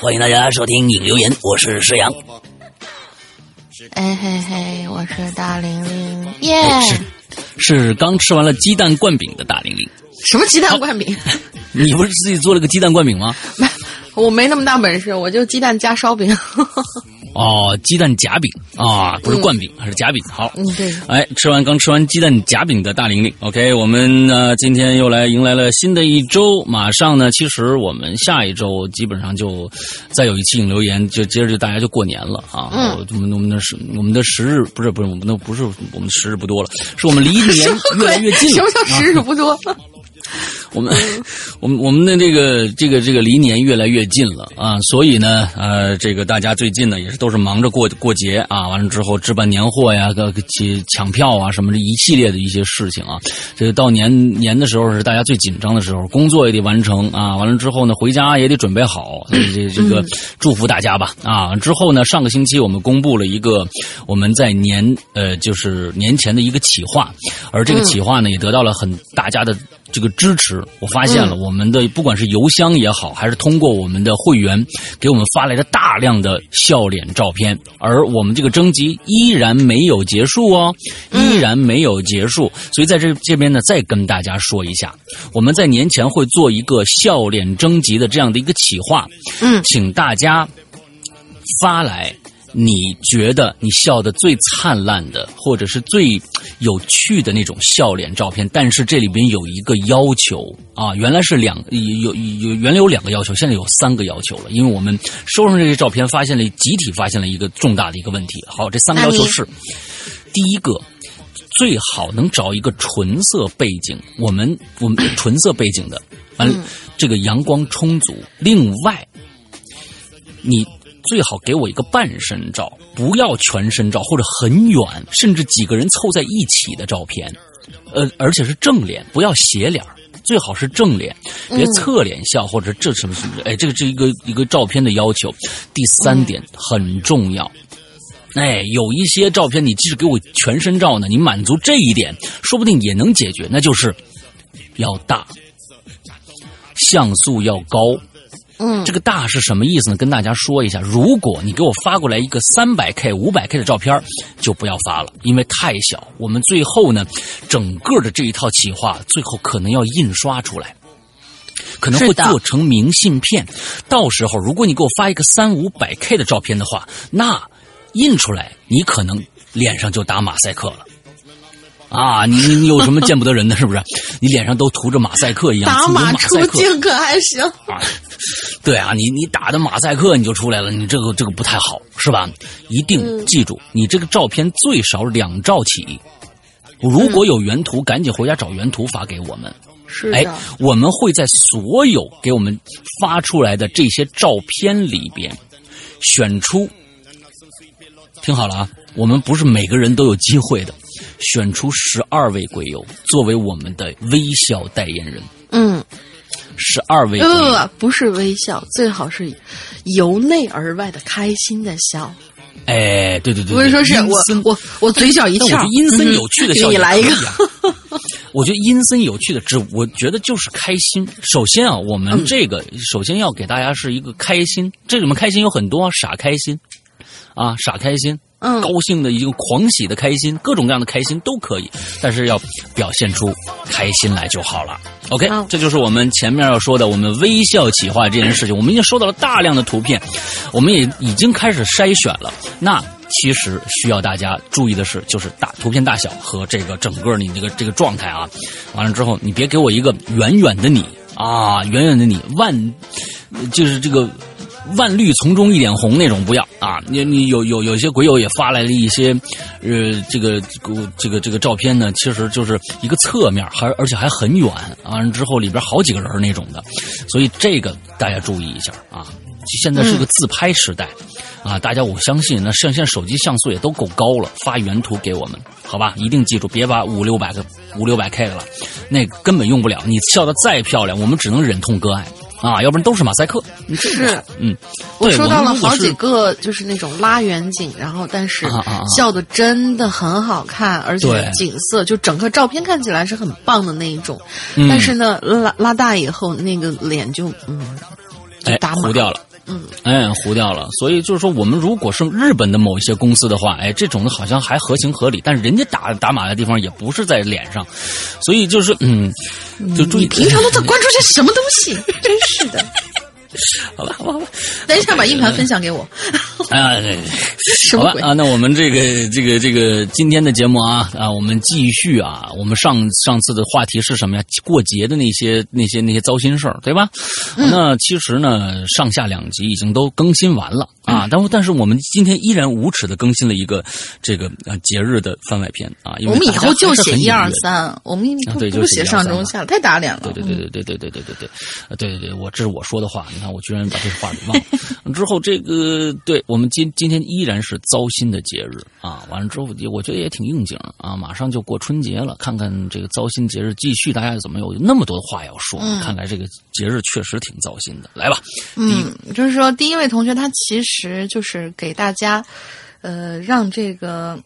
欢迎大家收听影留言，我是石阳。哎嘿嘿，我是大玲玲，耶、是是刚吃完了鸡蛋灌饼的大玲玲。什么鸡蛋灌饼？你不是自己做了个鸡蛋灌饼吗？没，我没那么大本事，我就鸡蛋加烧饼。哦，鸡蛋夹饼啊，不是灌饼，还是夹饼。好，嗯，对，哎，吃完刚吃完鸡蛋夹饼的大玲玲，OK，我们呢今天又来迎来了新的一周，马上呢，其实我们下一周基本上就再有一期影留言，就接着就大家就过年了啊。嗯我们我们的时我们的时日不是不是我们的不是我们的时日不多了，是我们离年越来越近了。什么叫时日不多？我们 我们我们的这个这个这个离年越来越近了啊，所以呢，呃，这个大家最近呢也是都是忙着过过节啊，完了之后置办年货呀，个去抢票啊，什么的一系列的一些事情啊。这个到年年的时候是大家最紧张的时候，工作也得完成啊，完了之后呢，回家也得准备好，这这个祝福大家吧啊。之后呢，上个星期我们公布了一个我们在年呃就是年前的一个企划，而这个企划呢也得到了很大家的。这个支持，我发现了我们的不管是邮箱也好，还是通过我们的会员给我们发来的大量的笑脸照片，而我们这个征集依然没有结束哦，依然没有结束。所以在这这边呢，再跟大家说一下，我们在年前会做一个笑脸征集的这样的一个企划，嗯。请大家发来你觉得你笑的最灿烂的，或者是最有趣的那种笑脸照片。但是这里边有一个要求啊，原来是两有有有原来有两个要求，现在有三个要求了。因为我们收上这些照片，发现了集体发现了一个重大的一个问题。好，这三个要求是：第一个，最好能找一个纯色背景，我们我们纯色背景的，完了、这个阳光充足。另外，你最好给我一个半身照，不要全身照或者很远，甚至几个人凑在一起的照片，呃，而且是正脸，不要斜脸最好是正脸，别侧脸笑、或者这什么什么，哎，这个是一个一个照片的要求。第三点很重要。哎，有一些照片，你即使给我全身照呢，你满足这一点，说不定也能解决，那就是要大，像素要高。嗯这个大是什么意思呢？跟大家说一下，如果你给我发过来一个三百 K、五百 K 的照片，就不要发了，因为太小。我们最后呢，整个的这一套企划，最后可能要印刷出来。可能会做成明信片，到时候如果你给我发一个三五百 K 的照片的话，那印出来你可能脸上就打马赛克了。啊，你你你有什么见不得人的，是不是？你脸上都涂着马赛克一样，打马出镜可还行？啊，对啊，你你打的马赛克你就出来了，你这个这个不太好，是吧？一定记住，你这个照片最少两兆起。如果有原图，赶紧回家找原图发给我们。哎是哎，，我们会在所有给我们发出来的这些照片里边，选出，听好了啊，我们不是每个人都有机会的，选出十二位鬼友作为我们的微笑代言人。嗯十二位。呃，不是微笑，最好是由内而外的开心的笑。哎，对对对，不是说是我我我嘴角一翘，我觉得阴森有趣的笑，给你来一个。我觉得阴森有趣的，只我觉得就是开心。首先啊，我们这个首先要给大家是一个开心，这里面开心有很多，傻开心啊，傻开心。嗯，高兴的一个狂喜的开心，各种各样的开心都可以，但是要表现出开心来就好了。OK，这就是我们前面要说的，我们微笑企划这件事情，我们已经收到了大量的图片，我们也已经开始筛选了。那其实需要大家注意的是，就是大图片大小和这个整个你这个这个状态啊。完了之后，你别给我一个远远的你啊，远远的你万，就是这个。万绿丛中一点红那种不要啊！你你有有有些鬼友也发来了一些，呃，这个这个这个照片呢，其实就是一个侧面，还而且还很远，完了之后里边好几个人那种的，所以这个大家注意一下啊！现在是个自拍时代啊，大家我相信那像现在手机像素也都够高了，发原图给我们好吧？一定记住，别把五六百个五六百 K 的了，那根本用不了。你笑的再漂亮，我们只能忍痛割爱。啊，要不然都是马赛克。是，嗯，我收到了好几个，就是那种拉远景，然后但是笑的真的很好看，而且景色就整个照片看起来是很棒的那一种。但是呢，拉拉大以后那个脸就嗯，就打糊掉了。嗯，哎，糊掉了。所以就是说，我们如果是日本的某一些公司的话，哎，这种的好像还合情合理。但是人家打打码的地方也不是在脸上，所以就是嗯，就注意。平常都在关注些什么东西？真是的。好吧，好吧，好吧。等一下把硬盘分享给我。啊，好吧啊，那我们这个这个这个今天的节目啊啊，我们继续啊。我们上上次的话题是什么呀？过节的那些那些那些糟心事儿，对吧？那其实呢，上下两集已经都更新完了啊。但但是我们今天依然无耻的更新了一个这个呃节日的番外篇啊。我们以后就写一二三，我们不不写上中下，太打脸了。对对对对对对对对对对对对对，我这是我说的话。你看，我居然把这话给忘了。之后这个，对我们今今天依然是糟心的节日啊。完了之后，我觉得也挺应景啊。马上就过春节了，看看这个糟心节日继续，大家怎么有那么多的话要说？看来这个节日确实挺糟心的。来吧，嗯，就是说第一位同学，他其实就是给大家，呃，让这个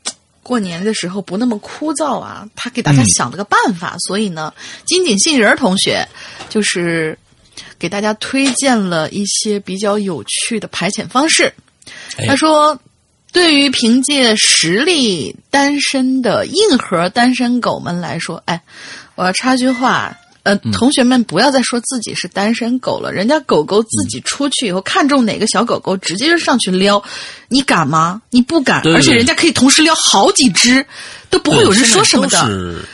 过年的时候不那么枯燥啊。他给大家想了个办法，所以呢，金井杏仁同学就是。给大家推荐了一些比较有趣的排遣方式。他说：“对于凭借实力单身的硬核单身狗们来说，哎，我要插句话，呃，同学们不要再说自己是单身狗了。人家狗狗自己出去以后，看中哪个小狗狗，直接就上去撩，你敢吗？你不敢。而且人家可以同时撩好几只，都不会有人说什么的。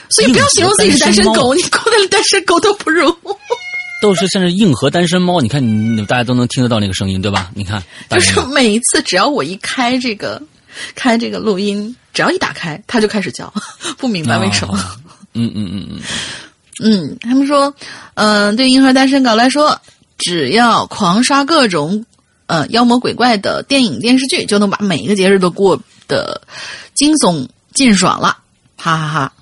所以不要形容自己是单身狗，你过的单身狗都不如。”都是像是硬核单身猫，你看你大家都能听得到那个声音，对吧？你看，就是每一次只要我一开这个开这个录音，只要一打开，它就开始叫，不明白为什么。嗯嗯嗯嗯 嗯，他们说，嗯，对硬核单身狗来说，只要狂刷各种呃妖魔鬼怪的电影电视剧，就能把每一个节日都过得惊悚尽爽了，哈哈哈。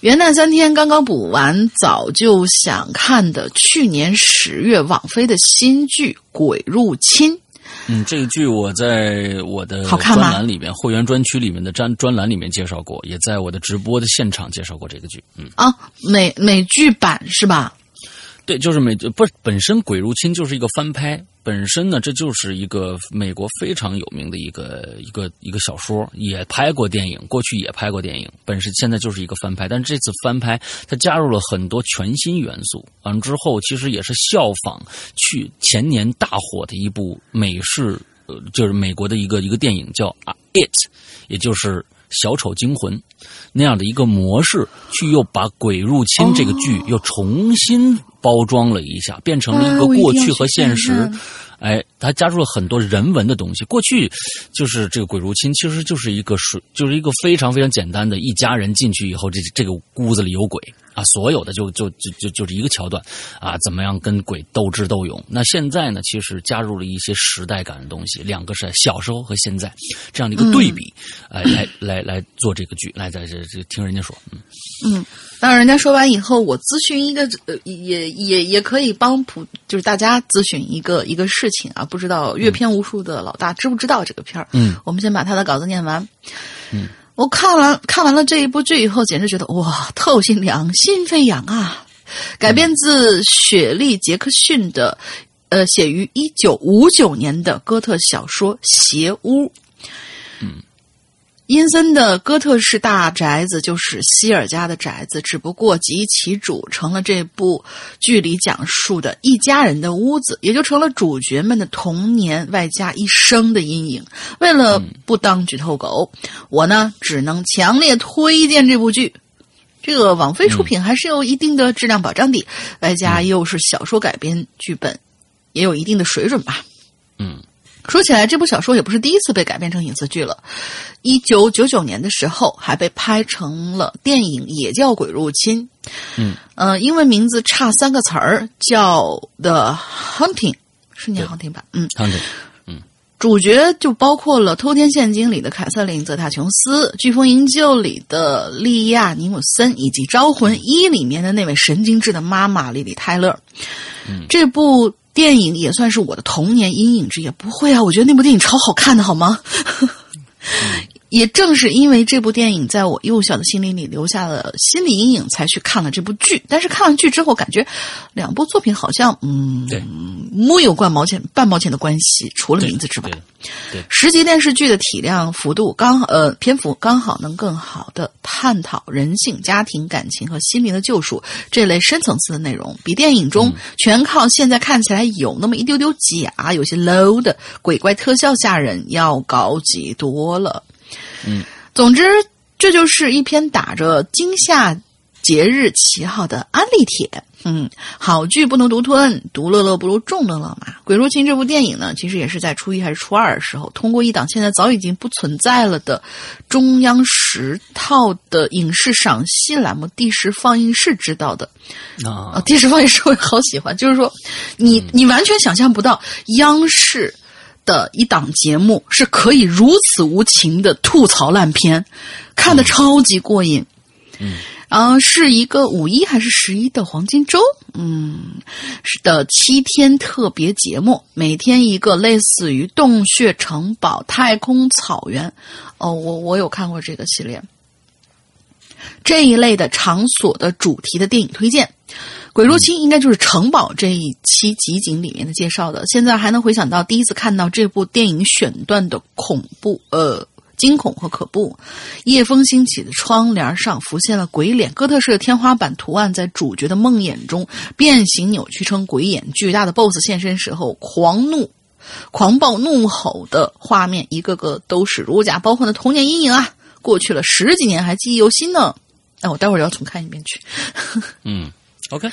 元旦三天刚刚补完，早就想看的去年十月网飞的新剧《鬼入侵》。嗯，这个剧我在我的专栏里面、会员专区里面的专专栏里面介绍过，也在我的直播的现场介绍过这个剧。嗯啊，美美剧版是吧？对，就是美不是本身《鬼入侵》就是一个翻拍。本身呢，这就是一个美国非常有名的一个一个一个小说，也拍过电影，过去也拍过电影。本身现在就是一个翻拍，但是这次翻拍，它加入了很多全新元素。完之后，其实也是效仿去前年大火的一部美式，呃，就是美国的一个一个电影叫《It》，也就是《小丑惊魂》那样的一个模式，去又把《鬼入侵》这个剧又重新。包装了一下，变成了一个过去和现实。哎，它加入了很多人文的东西。过去就是这个鬼入侵，其实就是一个水，就是一个非常非常简单的，一家人进去以后，这这个屋子里有鬼啊，所有的就就就就就是一个桥段啊，怎么样跟鬼斗智斗勇？那现在呢，其实加入了一些时代感的东西，两个是小时候和现在这样的一个对比，哎，来来来做这个剧，来在这这听人家说，嗯嗯。当人家说完以后，我咨询一个呃，也也也可以帮普，就是大家咨询一个一个事情啊。不知道阅片无数的老大知不知道这个片儿？嗯，我们先把他的稿子念完。嗯，我看完看完了这一部剧以后，简直觉得哇，透心凉，心飞扬啊！改编自雪莉·杰克逊的，呃，写于一九五九年的哥特小说《邪屋》。阴森的哥特式大宅子就是希尔家的宅子，只不过及其主成了这部剧里讲述的一家人的屋子，也就成了主角们的童年外加一生的阴影。为了不当剧透狗，我呢只能强烈推荐这部剧。这个网飞出品还是有一定的质量保障的，外加又是小说改编剧本，也有一定的水准吧。嗯。说起来，这部小说也不是第一次被改编成影视剧了。一九九九年的时候，还被拍成了电影，也叫《鬼入侵》。嗯，呃，英文名字差三个词儿，叫《The Hunting》，是念 Hunting 吧？嗯，Hunting。嗯，主角就包括了《偷天陷金》里的凯瑟琳·泽塔琼斯，《飓风营救》里的莉亚·尼姆森，以及《招魂一》里面的那位神经质的妈妈莉莉·泰勒。嗯，这部。电影也算是我的童年阴影之一，不会啊！我觉得那部电影超好看的，好吗？也正是因为这部电影在我幼小的心灵里留下了心理阴影，才去看了这部剧。但是看完剧之后，感觉两部作品好像嗯，木有半毛钱半毛钱的关系，除了名字之外。对，十集电视剧的体量幅度刚呃篇幅刚好能更好的探讨人性、家庭、感情和心灵的救赎这类深层次的内容，比电影中全靠现在看起来有那么一丢丢假、有些 low 的鬼怪特效吓人要高级多了。嗯，总之，这就是一篇打着惊吓节日旗号的安利帖。嗯，好剧不能独吞，独乐乐不如众乐乐嘛。《鬼入侵》这部电影呢，其实也是在初一还是初二的时候，通过一档现在早已经不存在了的中央十套的影视赏析栏目——第十放映室知道的。啊，第十放映室我好喜欢，就是说，你你完全想象不到央视。的一档节目是可以如此无情的吐槽烂片，看的超级过瘾。嗯，然后是一个五一还是十一的黄金周，嗯，是的七天特别节目，每天一个类似于洞穴城堡、太空草原。哦，我我有看过这个系列，这一类的场所的主题的电影推荐。鬼入侵应该就是城堡这一期集锦里面的介绍的。现在还能回想到第一次看到这部电影选段的恐怖、呃惊恐和可怖。夜风兴起的窗帘上浮现了鬼脸，哥特式的天花板图案在主角的梦魇中变形扭曲成鬼眼。巨大的 BOSS 现身时候狂怒、狂暴怒吼的画面，一个个都是如假包换的童年阴影啊！过去了十几年还记忆犹新呢。那我待会儿要重看一遍去。嗯。OK，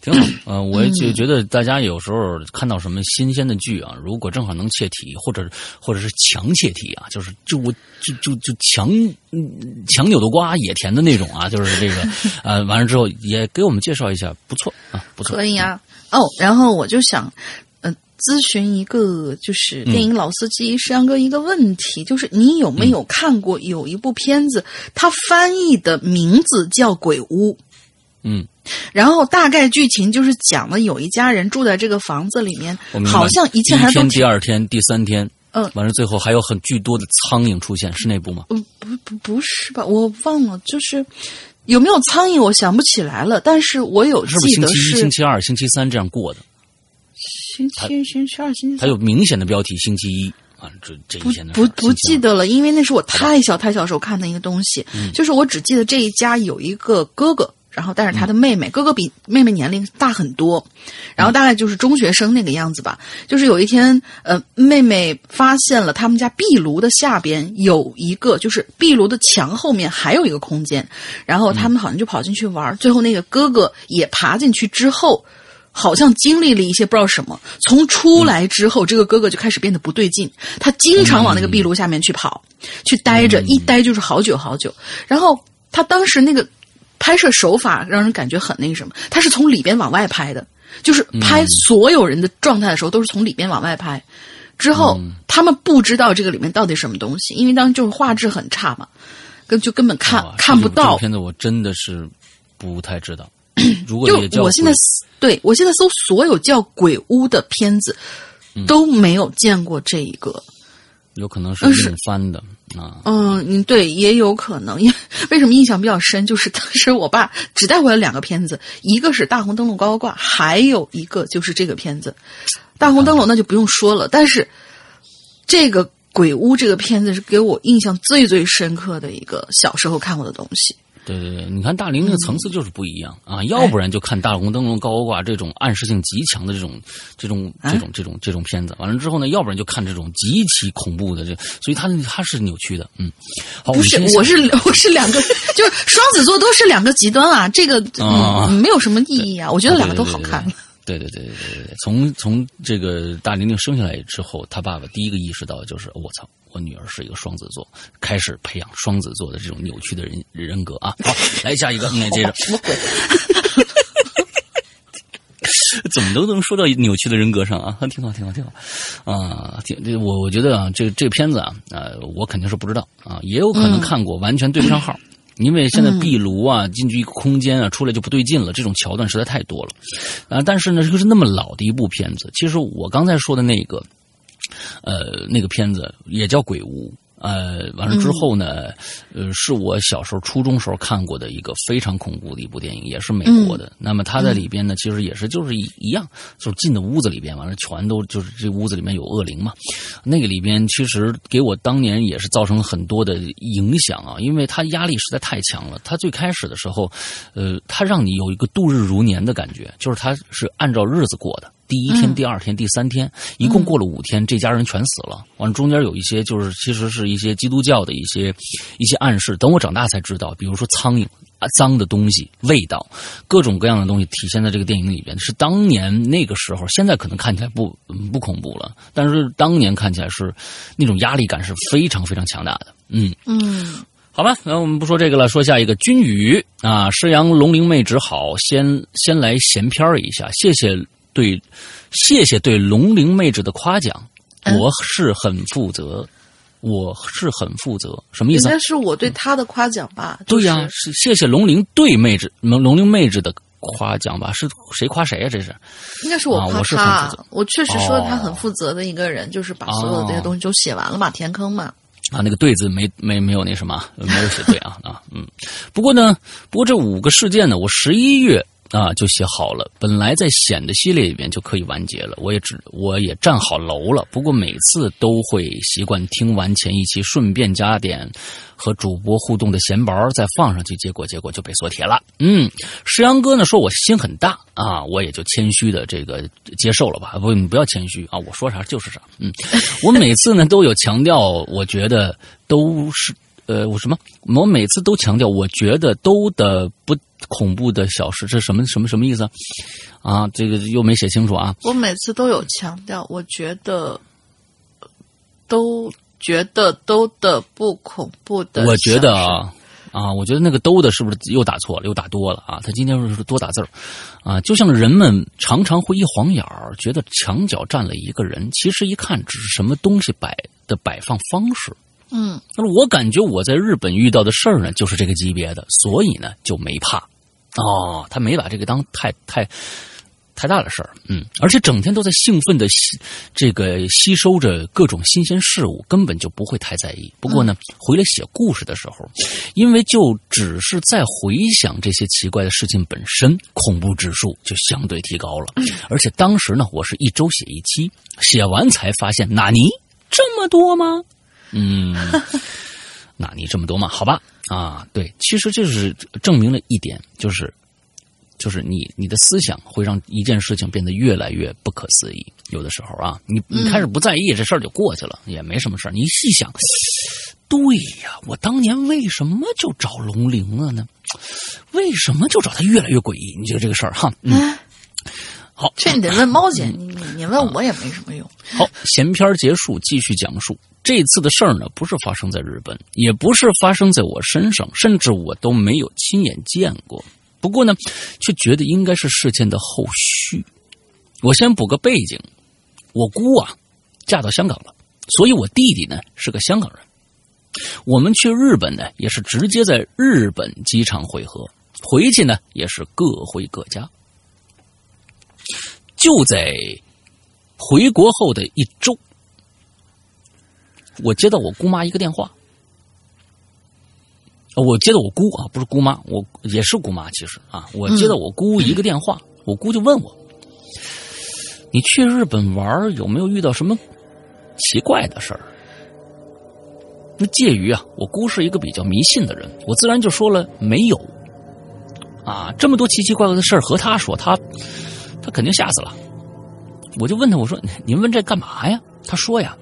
挺好。嗯，我就觉得大家有时候看到什么新鲜的剧啊，如果正好能切题，或者或者是强切题啊，就是就我就就就强强扭的瓜也甜的那种啊，就是这个 呃，完了之后也给我们介绍一下，不错啊，不错。可以啊。哦，然后我就想，呃，咨询一个就是电影老司机石阳哥一个问题，就是你有没有看过有一部片子，它翻译的名字叫《鬼屋》？嗯。然后大概剧情就是讲了有一家人住在这个房子里面，好像一切还是第一天、第二天、第三天，嗯，完了最后还有很巨多的苍蝇出现，是那部吗？嗯，不不不是吧？我忘了，就是有没有苍蝇，我想不起来了。但是我有记得是星期一星期二、星期三这样过的。星期一、星期二、星期三，它有明显的标题，星期一啊，这这一天的不不记得了，因为那是我太小太小时候看的一个东西，就是我只记得这一家有一个哥哥。然后，但是他的妹妹哥哥比妹妹年龄大很多，然后大概就是中学生那个样子吧。就是有一天，呃，妹妹发现了他们家壁炉的下边有一个，就是壁炉的墙后面还有一个空间，然后他们好像就跑进去玩。最后那个哥哥也爬进去之后，好像经历了一些不知道什么。从出来之后，这个哥哥就开始变得不对劲，他经常往那个壁炉下面去跑，去待着，一待就是好久好久。然后他当时那个。拍摄手法让人感觉很那个什么，他是从里边往外拍的，就是拍所有人的状态的时候都是从里边往外拍。之后他们不知道这个里面到底什么东西，因为当时就是画质很差嘛，根就根本看看不到。片子我真的是不太知道。如果就我现在对我现在搜所有叫鬼屋的片子，都没有见过这一个。有可能是翻的啊。嗯，嗯，对，也有可能。因为为什么印象比较深，就是当时我爸只带回来两个片子，一个是《大红灯笼高高挂》，还有一个就是这个片子。大红灯笼那就不用说了，但是这个鬼屋这个片子是给我印象最最深刻的一个小时候看过的东西。对对对，你看大龄那个层次就是不一样嗯啊，要不然就看大红灯笼高高挂这种暗示性极强的这种这种啊？这种这种这种片子，完了之后呢，要不然就看这种极其恐怖的这，所以它它是扭曲的，嗯，好，不是我是我是两个，就是双子座都是两个极端啊，这个没有什么意义啊，我觉得两个都好看。对对对对对对对对，从从这个大玲玲生下来之后，她爸爸第一个意识到的就是我操，我女儿是一个双子座，开始培养双子座的这种扭曲的人人格啊。好，来下一个，那接着。怎么都能说到扭曲的人格上啊？挺好，挺好，挺好啊！挺这我我觉得啊，这这片子啊，呃，我肯定是不知道啊，也有可能看过，完全对不上号。因为现在壁炉啊，进去一个空间啊，出来就不对劲了，这种桥段实在太多了啊！但是呢，又是那么老的一部片子，其实我刚才说的那个，呃，那个片子也叫《鬼屋》。呃，完了之后呢，呃，是我小时候初中时候看过的一个非常恐怖的一部电影，也是美国的。那么它在里边呢，其实也是就是一一样，就是进的屋子里边，完了全都就是这屋子里面有恶灵嘛。那个里边其实给我当年也是造成了很多的影响啊，因为它压力实在太强了。它最开始的时候，呃，它让你有一个度日如年的感觉，就是它是按照日子过的。第一天、第二天、第三天，一共过了五天，这家人全死了。完了，中间有一些就是其实是一些基督教的一些一些暗示。等我长大才知道，比如说苍蝇啊、脏的东西、味道，各种各样的东西体现在这个电影里边。是当年那个时候，现在可能看起来不嗯不恐怖了，但是当年看起来是那种压力感是非常非常强大的。嗯。嗯，好吧，那我们不说这个了，说下一个君宇啊，师阳龙灵妹只好，先先来闲篇儿一下，谢谢对，谢谢对龙灵妹纸的夸奖，嗯我是很负责，我是很负责，什么意思啊应该？是我对他的夸奖吧？对呀、就是是谢谢龙灵对妹子龙龙灵妹子的夸奖吧？是谁夸谁呀、这是应该是我夸啊我确实说他哦很负责的一个人，就是把所有的这些东西都写完了嘛，填坑嘛。啊，那个对字没没没有那什么，没有写对啊 啊嗯。不过呢，不过这五个事件呢，我十一月啊就写好了，本来在险的系列里边就可以完结了，我也只我也站好楼了。不过每次都会习惯听完前一期，顺便加点和主播互动的闲毛再放上去，结果结果就被锁铁了。嗯，石阳哥呢说我心很大啊，我也就谦虚的这个接受了吧。不，你不要谦虚啊，我说啥就是啥。嗯，我每次呢都有强调，我觉得都是呃，我什么？我每次都强调，我觉得都的不恐怖的小事，这什么什么什么意思啊？啊，这个又没写清楚啊。我每次都有强调，我觉得都觉得都的不恐怖的。我觉得，啊啊，我觉得那个“都”的是不是又打错了，又打多了啊？他今天是多打字儿啊，就像人们常常会一晃眼儿，觉得墙角站了一个人，其实一看只是什么东西摆的摆放方式。嗯，那么我感觉我在日本遇到的事儿呢，就是这个级别的，所以呢就没怕。哦，他没把这个当太太太大的事儿，嗯，而且整天都在兴奋的吸这个吸收着各种新鲜事物，根本就不会太在意。不过呢，回来写故事的时候，因为就只是在回想这些奇怪的事情本身，恐怖指数就相对提高了。而且当时呢，我是一周写一期，写完才发现，纳尼这么多吗？嗯，那你这么多嘛？好吧，啊，对，其实这是证明了一点，就是，就是你你的思想会让一件事情变得越来越不可思议。有的时候啊，你你开始不在意这事儿就过去了，也没什么事儿。你细想，对呀，我当年为什么就找龙灵了呢？为什么就找他越来越诡异？你觉得这个事儿哈？嗯，好，这你得问猫姐，你你你问我也没什么用。好，闲篇结束，继续讲述。这次的事儿呢，不是发生在日本，也不是发生在我身上，甚至我都没有亲眼见过。不过呢，却觉得应该是事件的后续。我先补个背景，我姑啊嫁到香港了，所以我弟弟呢是个香港人。我们去日本呢，也是直接在日本机场会合。回去呢也是各回各家。就在回国后的一周，我接到我姑妈一个电话。我接到我姑啊，不是姑妈，我也是姑妈。其实啊，我接到我姑一个电话，我姑就问我：“你去日本玩有没有遇到什么奇怪的事儿？”那介于啊，我姑是一个比较迷信的人，我自然就说了没有。啊，这么多奇奇怪怪的事儿和她说，他他肯定吓死了。我就问他，我说：“您问这干嘛呀？”他说：“呀，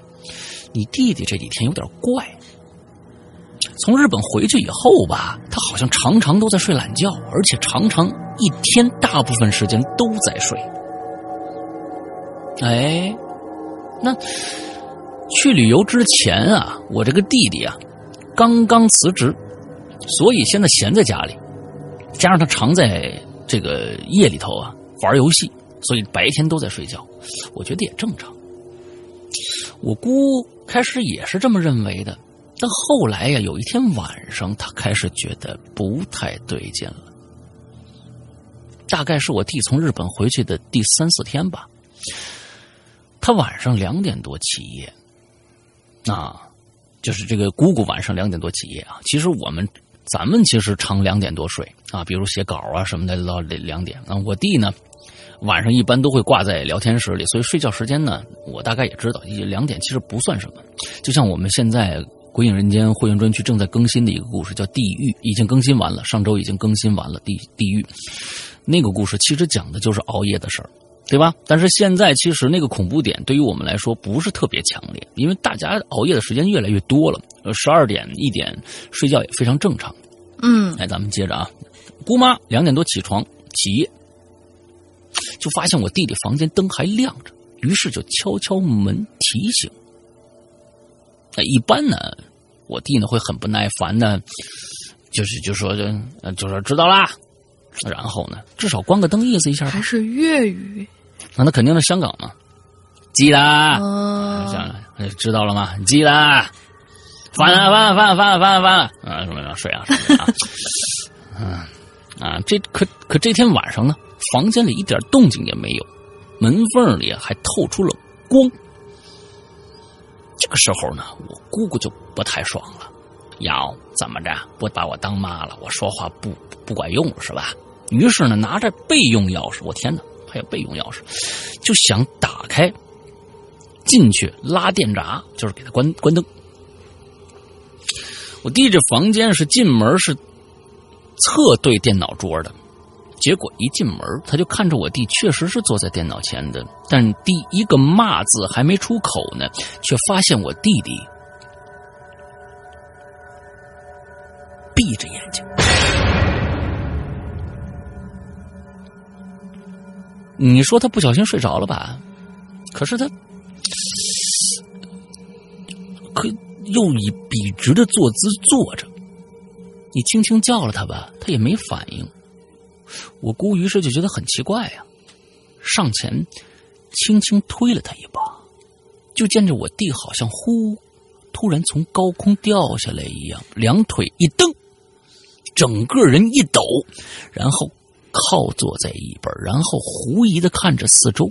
你弟弟这几天有点怪。”从日本回去以后吧，他好像常常都在睡懒觉，而且常常一天大部分时间都在睡。哎，那去旅游之前啊，我这个弟弟啊，刚刚辞职，所以现在闲在家里，加上他常在这个夜里头啊玩游戏，所以白天都在睡觉。我觉得也正常。我姑开始也是这么认为的。但后来呀，有一天晚上，她开始觉得不太对劲了。大概是我弟从日本回去的第三四天吧，他晚上两点多起夜，啊，就是这个姑姑晚上两点多起夜啊。其实我们咱们其实常两点多睡啊，比如写稿啊什么的到两点啊。我弟呢，晚上一般都会挂在聊天室里，所以睡觉时间呢，我大概也知道，两点其实不算什么。就像我们现在。《鬼影人间》会员专区正在更新的一个故事叫《地狱》，已经更新完了，上周已经更新完了。地地狱那个故事其实讲的就是熬夜的事儿，对吧？但是现在其实那个恐怖点对于我们来说不是特别强烈，因为大家熬夜的时间越来越多了，十二点一点睡觉也非常正常。嗯，来，咱们接着啊，姑妈两点多起床起夜，就发现我弟弟房间灯还亮着，于是就敲敲门提醒。那一般呢，我弟呢会很不耐烦的，就是就说就就说知道啦，然后呢，至少关个灯意思一下。还是粤语？那那肯定是香港嘛，记啦，知道了吗？记啦，翻了翻了翻了翻了翻了翻了啊什么什睡啊什么啊，嗯啊这可可这天晚上呢，房间里一点动静也没有，门缝里还透出了光。这个时候呢，我姑姑就不太爽了，要怎么着不把我当妈了？我说话不不管用是吧？于是呢，拿着备用钥匙，我天哪，还有备用钥匙，就想打开进去拉电闸，就是给他关关灯。我弟这房间是进门是侧对电脑桌的。结果一进门，他就看着我弟，确实是坐在电脑前的，但第一个骂字还没出口呢，却发现我弟弟闭着眼睛。你说他不小心睡着了吧？可是他可又以笔直的坐姿坐着，你轻轻叫了他吧，他也没反应。我姑于是就觉得很奇怪呀，上前轻轻推了他一把，就见着我弟好像忽，突然从高空掉下来一样，两腿一蹬，整个人一抖，然后靠坐在一边，然后狐疑的看着四周，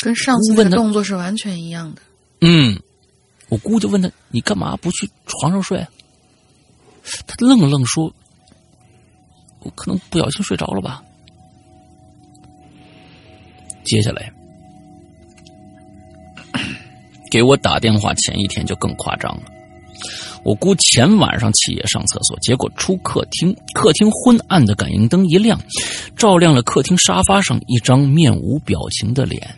跟上次的动作是完全一样的。嗯，我姑就问他：“你干嘛不去床上睡？”他愣了愣说。我可能不小心睡着了吧。接下来，给我打电话前一天就更夸张了。我姑前晚上起夜上厕所，结果出客厅，客厅昏暗的感应灯一亮，照亮了客厅沙发上一张面无表情的脸。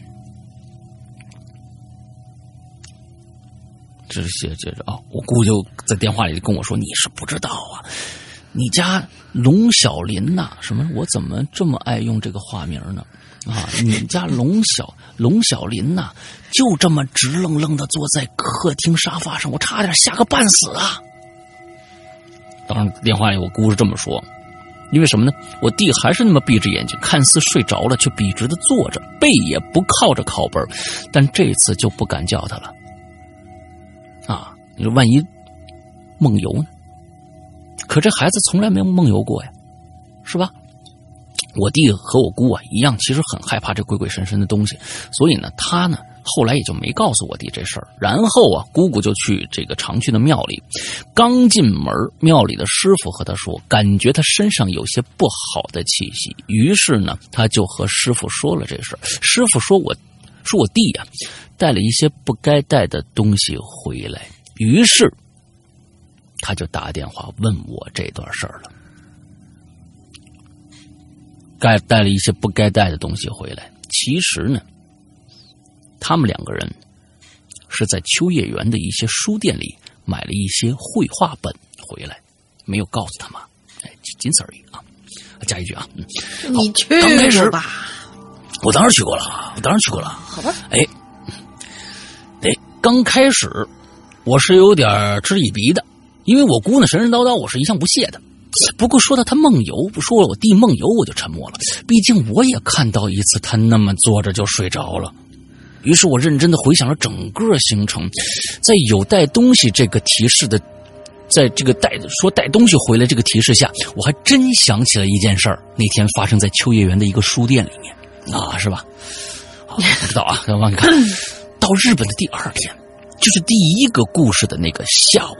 这些接着啊，我姑就在电话里跟我说：“你是不知道啊。”你家龙小林呐？什么？我怎么这么爱用这个化名呢？啊，你们家龙小 龙小林呐，就这么直愣愣的坐在客厅沙发上，我差点吓个半死啊！当然，电话里我姑是这么说，因为什么呢？我弟还是那么闭着眼睛，看似睡着了，却笔直的坐着，背也不靠着靠背但这次就不敢叫他了。啊，你说万一梦游呢？可这孩子从来没有梦游过呀，是吧？我弟和我姑啊一样，其实很害怕这鬼鬼神神的东西，所以呢，他呢后来也就没告诉我弟这事儿。然后啊，姑姑就去这个常去的庙里，刚进门，庙里的师傅和他说，感觉他身上有些不好的气息。于是呢，他就和师傅说了这事儿。师傅说我，说我弟呀带了一些不该带的东西回来。于是他就打电话问我这段事儿了。该带了一些不该带的东西回来。其实呢，他们两个人是在秋叶原的一些书店里买了一些绘画本回来，没有告诉他妈，哎，仅此而已啊。加一句啊，嗯，你去刚开始过吧？我当然去过了，我当然去过了。好吧，哎，哎，刚开始我是有点嗤以鼻的，因为我姑呢神神叨叨，我是一向不屑的。不过说到她梦游，不说了我弟梦游，我就沉默了。毕竟我也看到一次他那么坐着就睡着了。于是我认真的回想了整个行程，在有带东西这个提示的，在这个带说带东西回来这个提示下，我还真想起了一件事儿，那天发生在秋叶原的一个书店里面啊，是吧？啊，不知道啊，往你看，到日本的第二天，就是第一个故事的那个下午。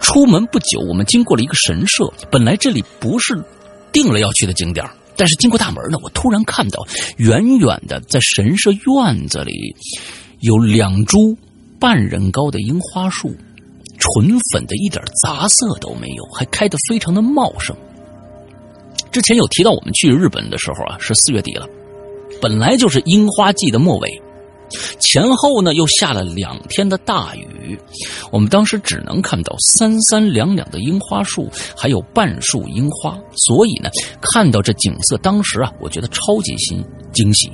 出门不久，我们经过了一个神社。本来这里不是定了要去的景点，但是经过大门呢，我突然看到远远的在神社院子里有两株半人高的樱花树，纯粉的，一点杂色都没有，还开得非常的茂盛。之前有提到我们去日本的时候啊，是四月底了，本来就是樱花季的末尾。前后呢，又下了两天的大雨，我们当时只能看到三三两两的樱花树，还有半树樱花，所以呢，看到这景色，当时啊，我觉得超级新惊喜，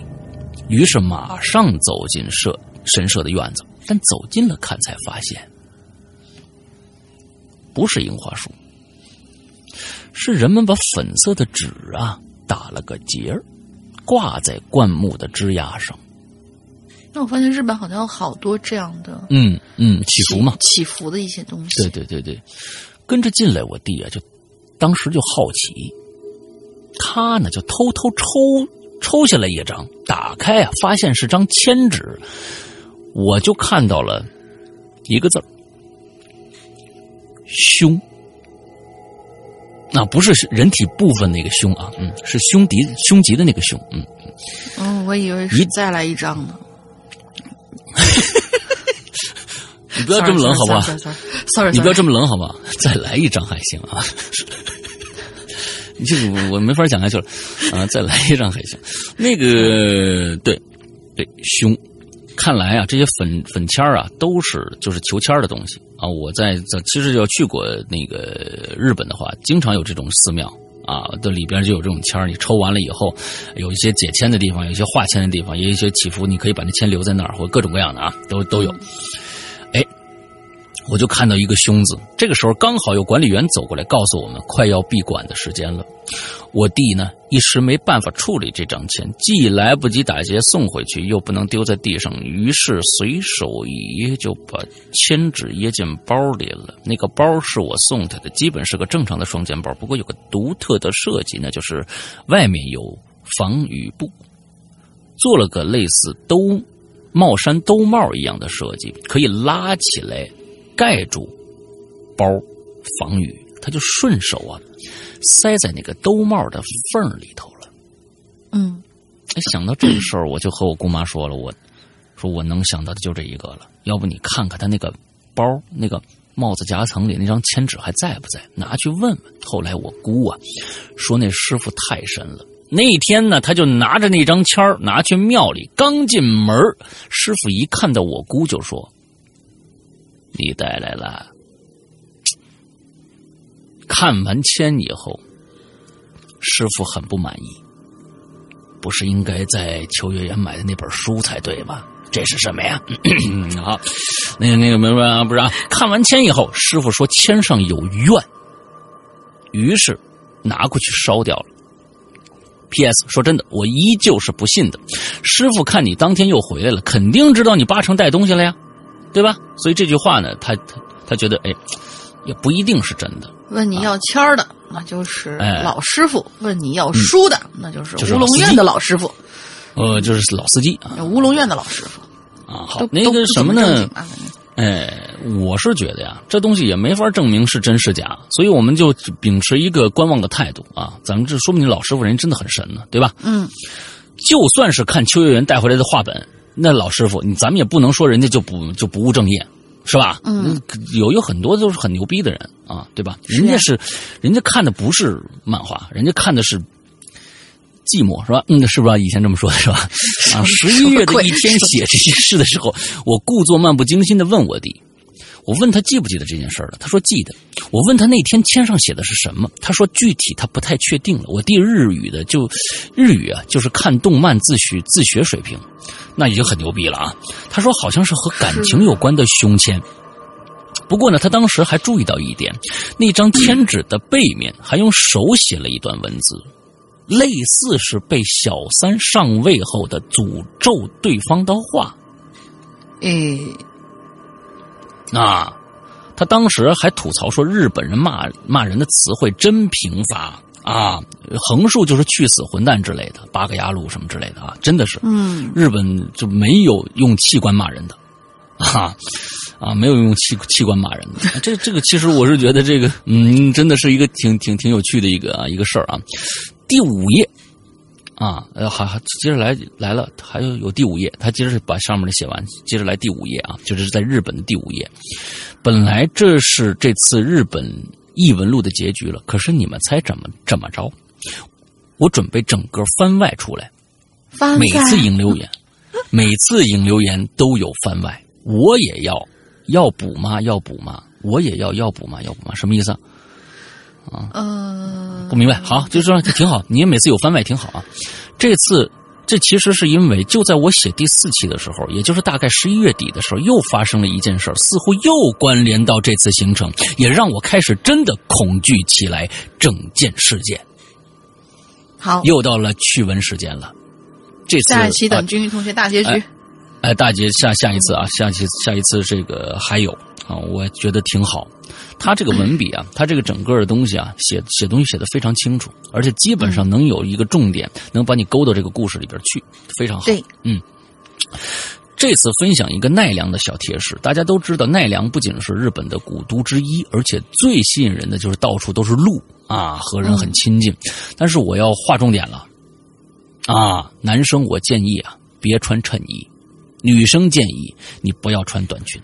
于是马上走进社神社的院子，但走近了看，才发现不是樱花树，是人们把粉色的纸啊打了个结儿，挂在灌木的枝桠上。那我发现日本好像有好多这样的嗯嗯，起伏嘛，起伏的一些东西。对对对对，跟着进来，我弟啊，就当时就好奇，他呢就偷偷抽抽下来一张，打开啊，发现是张千纸，我就看到了一个字儿凶。那、不是人体部分那个胸啊，嗯，是胸敌胸级的那个凶，嗯，哦，我以为是再来一张呢。你不要这么冷好不好？？Sorry，你不要这么冷好不好？再来一张还行啊。这个我没法讲下去了啊！再来一张还行。那个对对凶，看来啊，这些粉粉签啊，都是就是求签的东西啊。我在在其实要去过那个日本的话，经常有这种寺庙啊，这里边就有这种签儿。你抽完了以后，有一些解签的地方，有一些化签的地方，也有一些祈福，你可以把那签留在那儿，或各种各样的啊，都都有。哎，我就看到一个“凶”字，这个时候刚好有管理员走过来，告诉我们快要闭馆的时间了。我弟呢一时没办法处理这张钱，既来不及打劫送回去，又不能丢在地上，于是随手一掖就把签纸掖进包里了。那个包是我送他的，基本是个正常的双肩包，不过有个独特的设计，那就是外面有防雨布，做了个类似兜帽衫兜帽一样的设计，可以拉起来盖住包防雨，他就顺手啊塞在那个兜帽的缝里头了。嗯，哎，想到这个事儿，我就和我姑妈说了，我说我能想到的就这一个了。要不你看看他那个包那个帽子夹层里那张签纸还在不在？拿去问问。后来我姑啊说那师傅太神了。那天呢，他就拿着那张签儿拿去庙里，刚进门，师傅一看到我姑就说：“你带来了。”看完签以后，师傅很不满意，不是应该在秋月园买的那本书才对吗？这是什么呀？好，那个那个没没啊，不是啊。看完签以后，师傅说签上有怨，于是拿过去烧掉了。P.S. 说真的，我依旧是不信的。师傅看你当天又回来了，肯定知道你八成带东西了呀，对吧？所以这句话呢，他他他觉得，哎，也不一定是真的。问你要签儿的，那就是哎老师傅；问你要书的，那就是乌龙院的老师傅，呃，就是老司机啊乌龙院的老师傅。啊。好，那个什么呢哎，我是觉得呀，这东西也没法证明是真是假，所以我们就秉持一个观望的态度啊。咱们这说不定老师傅人真的很神呢，对吧？嗯，就算是看秋叶原带回来的画本，那老师傅，你咱们也不能说人家就不就不务正业，是吧？嗯，有有很多都是很牛逼的人啊，对吧？人家是，人家看的不是漫画，人家看的是寂寞，是吧？嗯，是不是以前这么说的，是吧？啊，十一月的一天写这些事的时候，我故作漫不经心的问我弟。我问他记不记得这件事儿了，他说记得。我问他那天签上写的是什么，他说具体他不太确定了。我弟日语的就日语啊，就是看动漫自学自学水平，那已经很牛逼了啊。他说好像是和感情有关的胸签。不过呢，他当时还注意到一点，那张签纸的背面还用手写了一段文字，类似是被小三上位后的诅咒对方的话。诶，啊，他当时还吐槽说日本人骂骂人的词汇真贫乏啊，横竖就是去死混蛋之类的，八个牙路什么之类的啊，真的是，嗯，日本就没有用器官骂人的，啊啊，没有用器器官骂人的。这这个其实我是觉得这个嗯，真的是一个挺挺挺有趣的一个啊一个事儿啊。第五页啊，呃，还还接着来来了，还有有第五页，他接着把上面的写完，接着来第五页啊，就是在日本的第五页。本来这是这次日本异闻录的结局了，可是你们猜怎么怎么着？我准备整个番外出来。每翻在次引留言，每次引留言都有番外，我也要要补吗？要补吗？我也要要补吗？要补吗？什么意思啊？呃，不明白。好，就是说挺好，你每次有番外挺好啊。这次这其实是因为就在我写第四期的时候，也就是大概十一月底的时候，又发生了一件事似乎又关联到这次行程，也让我开始真的恐惧起来整件事件。好，又到了趣闻时间了，这次啊下一期等君玉同学大结局。哎，大姐，下下一次啊，下期下一次这个还有啊，我觉得挺好。他这个文笔啊，他这个整个的东西啊，写写东西写的非常清楚，而且基本上能有一个重点，能把你勾到这个故事里边去，非常好。对，嗯。这次分享一个奈良的小贴士，大家都知道奈良不仅是日本的古都之一，而且最吸引人的就是到处都是鹿啊，和人很亲近。但是我要划重点了啊，男生我建议啊，别穿衬衣。女生建议你不要穿短裙。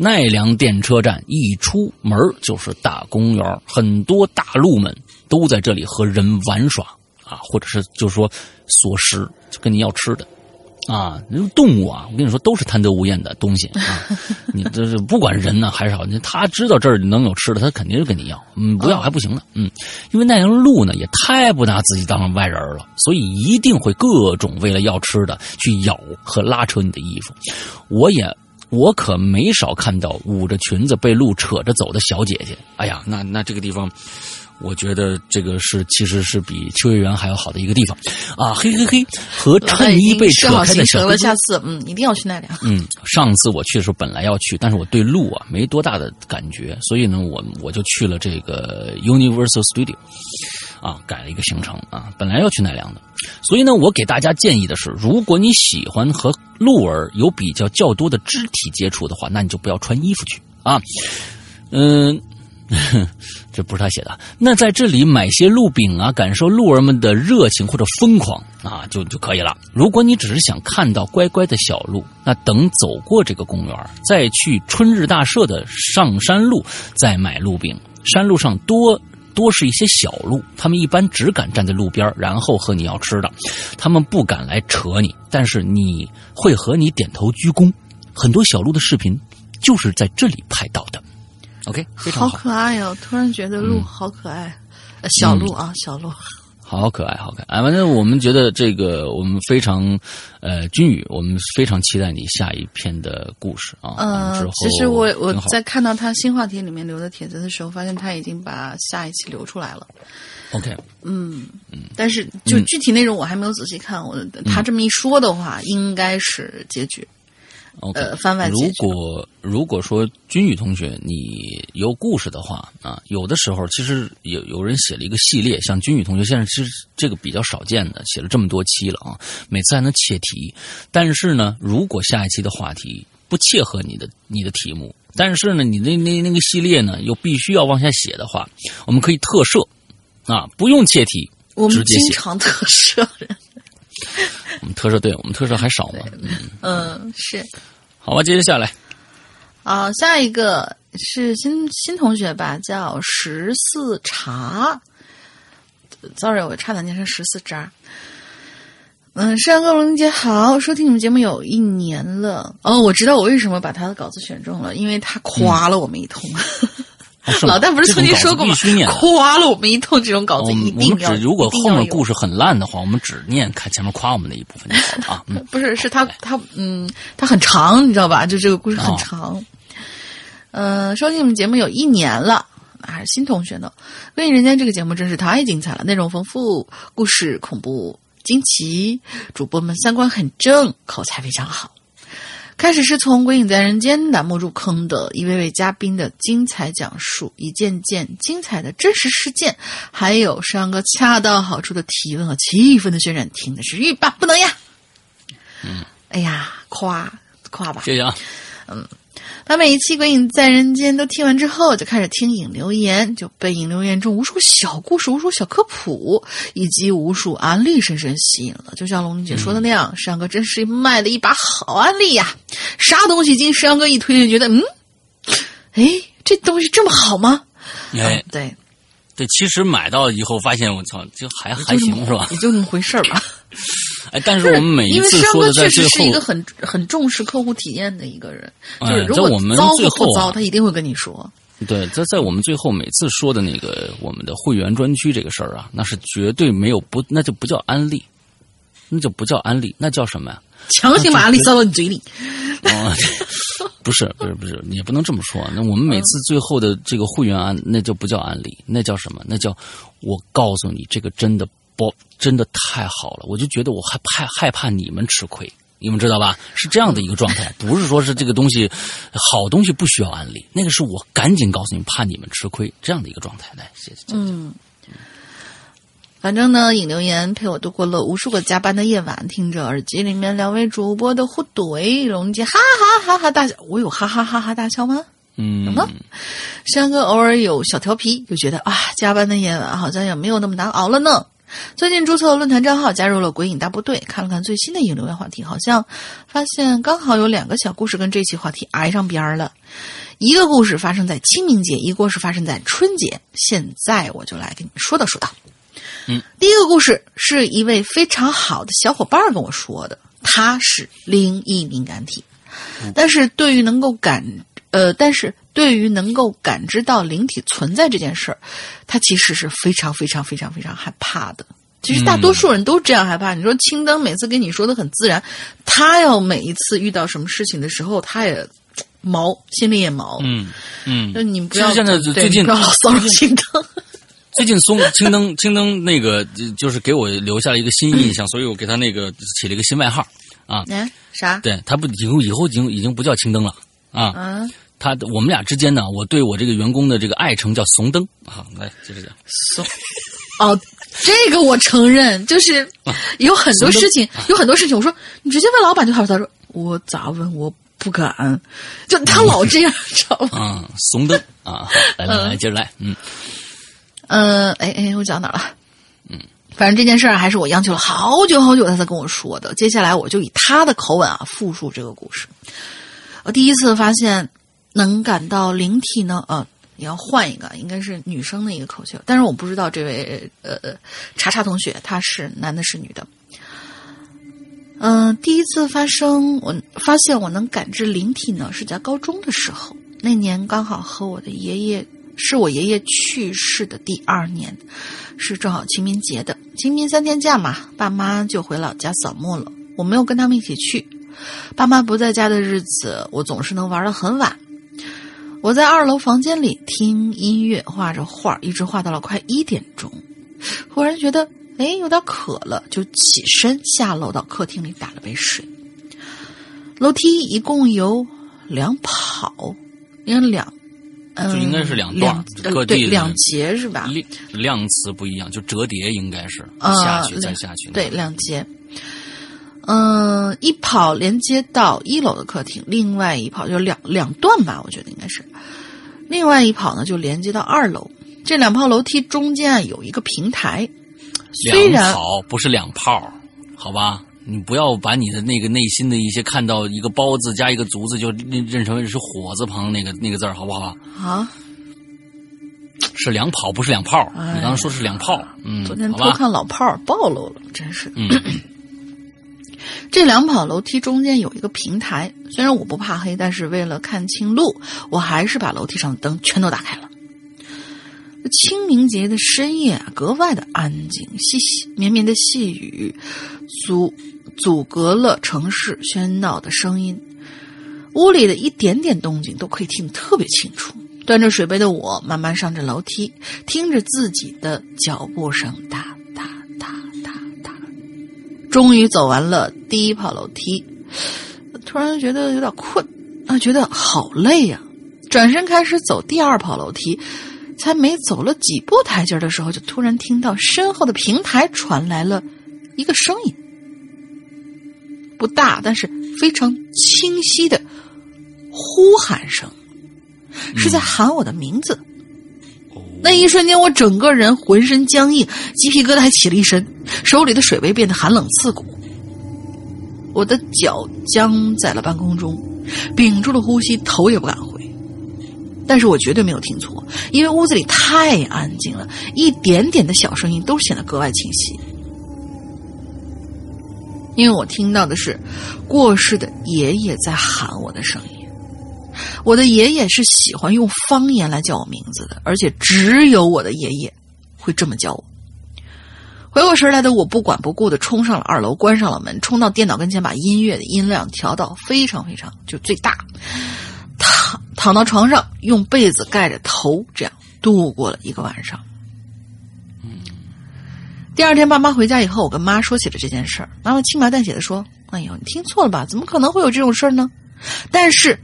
奈良电车站一出门就是大公园，很多大陆们都在这里和人玩耍啊，或者是就是说索食，就跟你要吃的啊。动物啊，我跟你说都是贪得无厌的东西啊。你这是不管人呢还是好，他知道这儿能有吃的，他肯定是跟你要。嗯，不要还不行呢。嗯，因为奈良鹿呢也太不拿自己当外人了，所以一定会各种为了要吃的去咬和拉扯你的衣服。我也。我可没少看到捂着裙子被路扯着走的小姐姐。哎呀，那那这个地方，我觉得这个是其实是比秋叶原还要好的一个地方啊！嘿嘿嘿，和衬衣被扯好开的小哥哥行程了，下次嗯一定要去那里啊。嗯，上次我去的时候本来要去，但是我对路啊没多大的感觉，所以呢，我我就去了这个 Universal Studio，啊，改了一个行程啊，本来要去奈良的，所以呢，我给大家建议的是，如果你喜欢和鹿儿有比较较多的肢体接触的话，那你就不要穿衣服去啊，嗯。这不是他写的。那在这里买些鹿饼啊，感受鹿儿们的热情或者疯狂啊，就就可以了。如果你只是想看到乖乖的小鹿，那等走过这个公园，再去春日大社的上山路再买鹿饼。山路上多多是一些小鹿，他们一般只敢站在路边，然后和你要吃的，他们不敢来扯你，但是你会和你点头鞠躬。很多小鹿的视频就是在这里拍到的。OK，非常好好。可爱哟、突然觉得鹿好可爱，呃小鹿啊，小鹿。好可爱，好可爱！反正我们觉得这个，我们非常，呃，君宇，我们非常期待你下一篇的故事啊。呃，其实我我在看到他新话题里面留的帖子的时候，发现他已经把下一期留出来了。OK，嗯，但是就具体内容我还没有仔细看。我他这么一说的话，应该是结局。OK，呃番外如。果如果说君宇同学你有故事的话啊，有的时候其实有有人写了一个系列，像君宇同学现在其实这个比较少见的，写了这么多期了啊，每次还能切题。但是呢，如果下一期的话题不切合你的你的题目，但是呢，你那那那个系列呢又必须要往下写的话，我们可以特设啊，不用切题，我们直接写。经常特设人，我们特摄对我们特摄还少吗？嗯，嗯，是好吧，接着下来。啊，下一个是新新同学吧，叫十四茶。Sorry，我差点念成十四渣。嗯，山哥龙姐好，收听你们节目有一年了。哦，我知道我为什么把他的稿子选中了，因为他夸了我们一通。老大不是曾经说过吗？夸了我们一通，这种稿子一定要。我们只如果后面故事很烂的话，我们只念看前面夸我们的一部分就好了啊。嗯，不是，是他他嗯，他很长，你知道吧？就这个故事很哦长。呃，收听我们节目有一年了，还是新同学呢。《归隐人间》这个节目真是太精彩了，内容丰富，故事恐怖惊奇，主播们三观很正，口才非常好。开始是从《鬼影在人间》栏目入坑的，一位位嘉宾的精彩讲述，一件件精彩的真实事件，还有上个恰到好处的提问和气氛的渲染，听的是欲罢不能呀。嗯，哎呀，夸夸吧。谢谢啊。把每一期《鬼影在人间》都听完之后，就开始听影留言，就被影留言中无数小故事、无数小科普以及无数案例深深吸引了。就像龙玲姐说的那样，山哥真是卖了一把好案例呀！啥东西经山哥一推就，觉得嗯，哎，这东西这么好吗？哎，对，对，其实买到以后发现，我操，就还还行是吧？也就那么回事儿吧。哎，但是我们每一因为山次说的在哥确实最后，是一个很很重视客户体验的一个人，就哎是如果在我们糟最后啊或不糟，他一定会跟你说。对，在在我们最后每次说的那个我们的会员专区这个事儿啊，那是绝对没有不，那就不叫安利，那就不叫安利，那叫什么呀？强行把安利塞到你嘴里，哦，不是不是不是，你也不能这么说。那我们每次最后的这个会员安，那就不叫安利，那叫什么？那叫我告诉你，这个真的不真的太好了，我就觉得我害怕害怕你们吃亏。你们知道吧？是这样的一个状态，不是说是这个东西好东西不需要安利，那个是我赶紧告诉你们，怕你们吃亏这样的一个状态。来，谢谢。嗯，反正呢，引留言陪我度过了无数个加班的夜晚，听着耳机里面两位主播的互怼，龙姐哈哈哈哈大笑，我有哈哈哈哈大笑吗？嗯什，么？山哥偶尔有小调皮，就觉得啊，加班的夜晚好像也没有那么难熬了呢。最近注册了论坛账号，加入了鬼影大部队，看了看最新的引留言话题，好像发现刚好有两个小故事跟这期话题挨上边儿了。一个故事发生在清明节，一个故事发生在春节。现在我就来跟你们说道说道。嗯，第一个故事是一位非常好的小伙伴跟我说的，他是灵异敏感体，但是对于能够感呃，但是对于能够感知到灵体存在这件事儿，他其实是非常非常非常非常害怕的。其实大多数人都这样害怕。你说青灯每次跟你说的很自然，他要每一次遇到什么事情的时候，他也毛，心里也毛。嗯嗯那，你们不要现在对最近你不要老骚扰青灯。最近松青灯青灯那个就就是给我留下了一个新印象，所以我给他那个起了一个新外号啊。哎，啥？对他不以后以后已经已经不叫青灯了啊。啊，他我们俩之间呢，我对我这个员工的这个爱称叫怂灯啊。来接着讲，怂。哦，这个我承认，就是有很多事情，有很多事情，我说你直接问老板就好了。他说我咋问？我不敢，就他老这样，知道吗？啊，怂灯啊，来来来，接着来，嗯嗯，哎哎，我讲哪了？嗯，反正这件事儿还是我央求了好久好久，他才跟我说的。接下来我就以他的口吻啊复述这个故事。我第一次发现能感到灵体呢，呃，你要换一个，应该是女生的一个口气，但是我不知道这位呃查查同学他是男的是女的。嗯、第一次发生，我发现我能感知灵体呢，是在高中的时候。那年刚好和我的爷爷，是我爷爷去世的第二年，是正好清明节的。清明三天假嘛，爸妈就回老家扫墓了。我没有跟他们一起去。爸妈不在家的日子，我总是能玩得很晚。我在二楼房间里听音乐，画着画，一直画到了快一点钟。忽然觉得，哎，有点渴了，就起身下楼到客厅里打了杯水。楼梯一共有两跑，应该两，嗯，就应该是两段各地两节是吧？量量词不一样，就折叠应该是啊下去再下去。对，两节。嗯，一跑连接到一楼的客厅，另外一跑就两两段吧，我觉得应该是。另外一跑呢，就连接到二楼。这两跑楼梯中间啊有一个平台，虽两然跑不是两炮，好吧？你不要把你的那个内心的一些看到一个包子加一个足字就认认成为是火字旁那个那个字儿，好不好？啊，是两跑，不是两炮。哎你刚刚说是两炮，嗯，昨天？偷看老炮儿暴露了，真是。嗯，这两跑楼梯中间有一个平台，虽然我不怕黑，但是为了看清路，我还是把楼梯上的灯全都打开了。清明节的深夜啊，格外的安静，细细绵绵的细雨阻阻隔了城市喧闹的声音，屋里的一点点动静都可以听得特别清楚。端着水杯的我慢慢上着楼梯，听着自己的脚步声大，终于走完了第一跑楼梯，突然觉得有点困啊，觉得好累呀、转身开始走第二跑楼梯，才没走了几步台阶的时候，就突然听到身后的平台传来了一个声音，不大，但是非常清晰的呼喊声，是在喊我的名字。那一瞬间，我整个人浑身僵硬，鸡皮疙瘩还起了一身，手里的水杯变得寒冷刺骨。我的脚僵在了半空中，屏住了呼吸，头也不敢回。但是我绝对没有听错，因为屋子里太安静了，一点点的小声音都显得格外清晰。因为我听到的是过世的爷爷在喊我的声音。我的爷爷是喜欢用方言来叫我名字的，而且只有我的爷爷会这么叫我。回过神来的我不管不顾的冲上了二楼，关上了门，冲到电脑跟前，把音乐的音量调到非常非常就最大，躺躺到床上，用被子盖着头，这样度过了一个晚上。第二天，爸妈回家以后，我跟妈说起了这件事儿。妈妈轻描淡写的说：“哎呦，你听错了吧？怎么可能会有这种事儿呢？”但是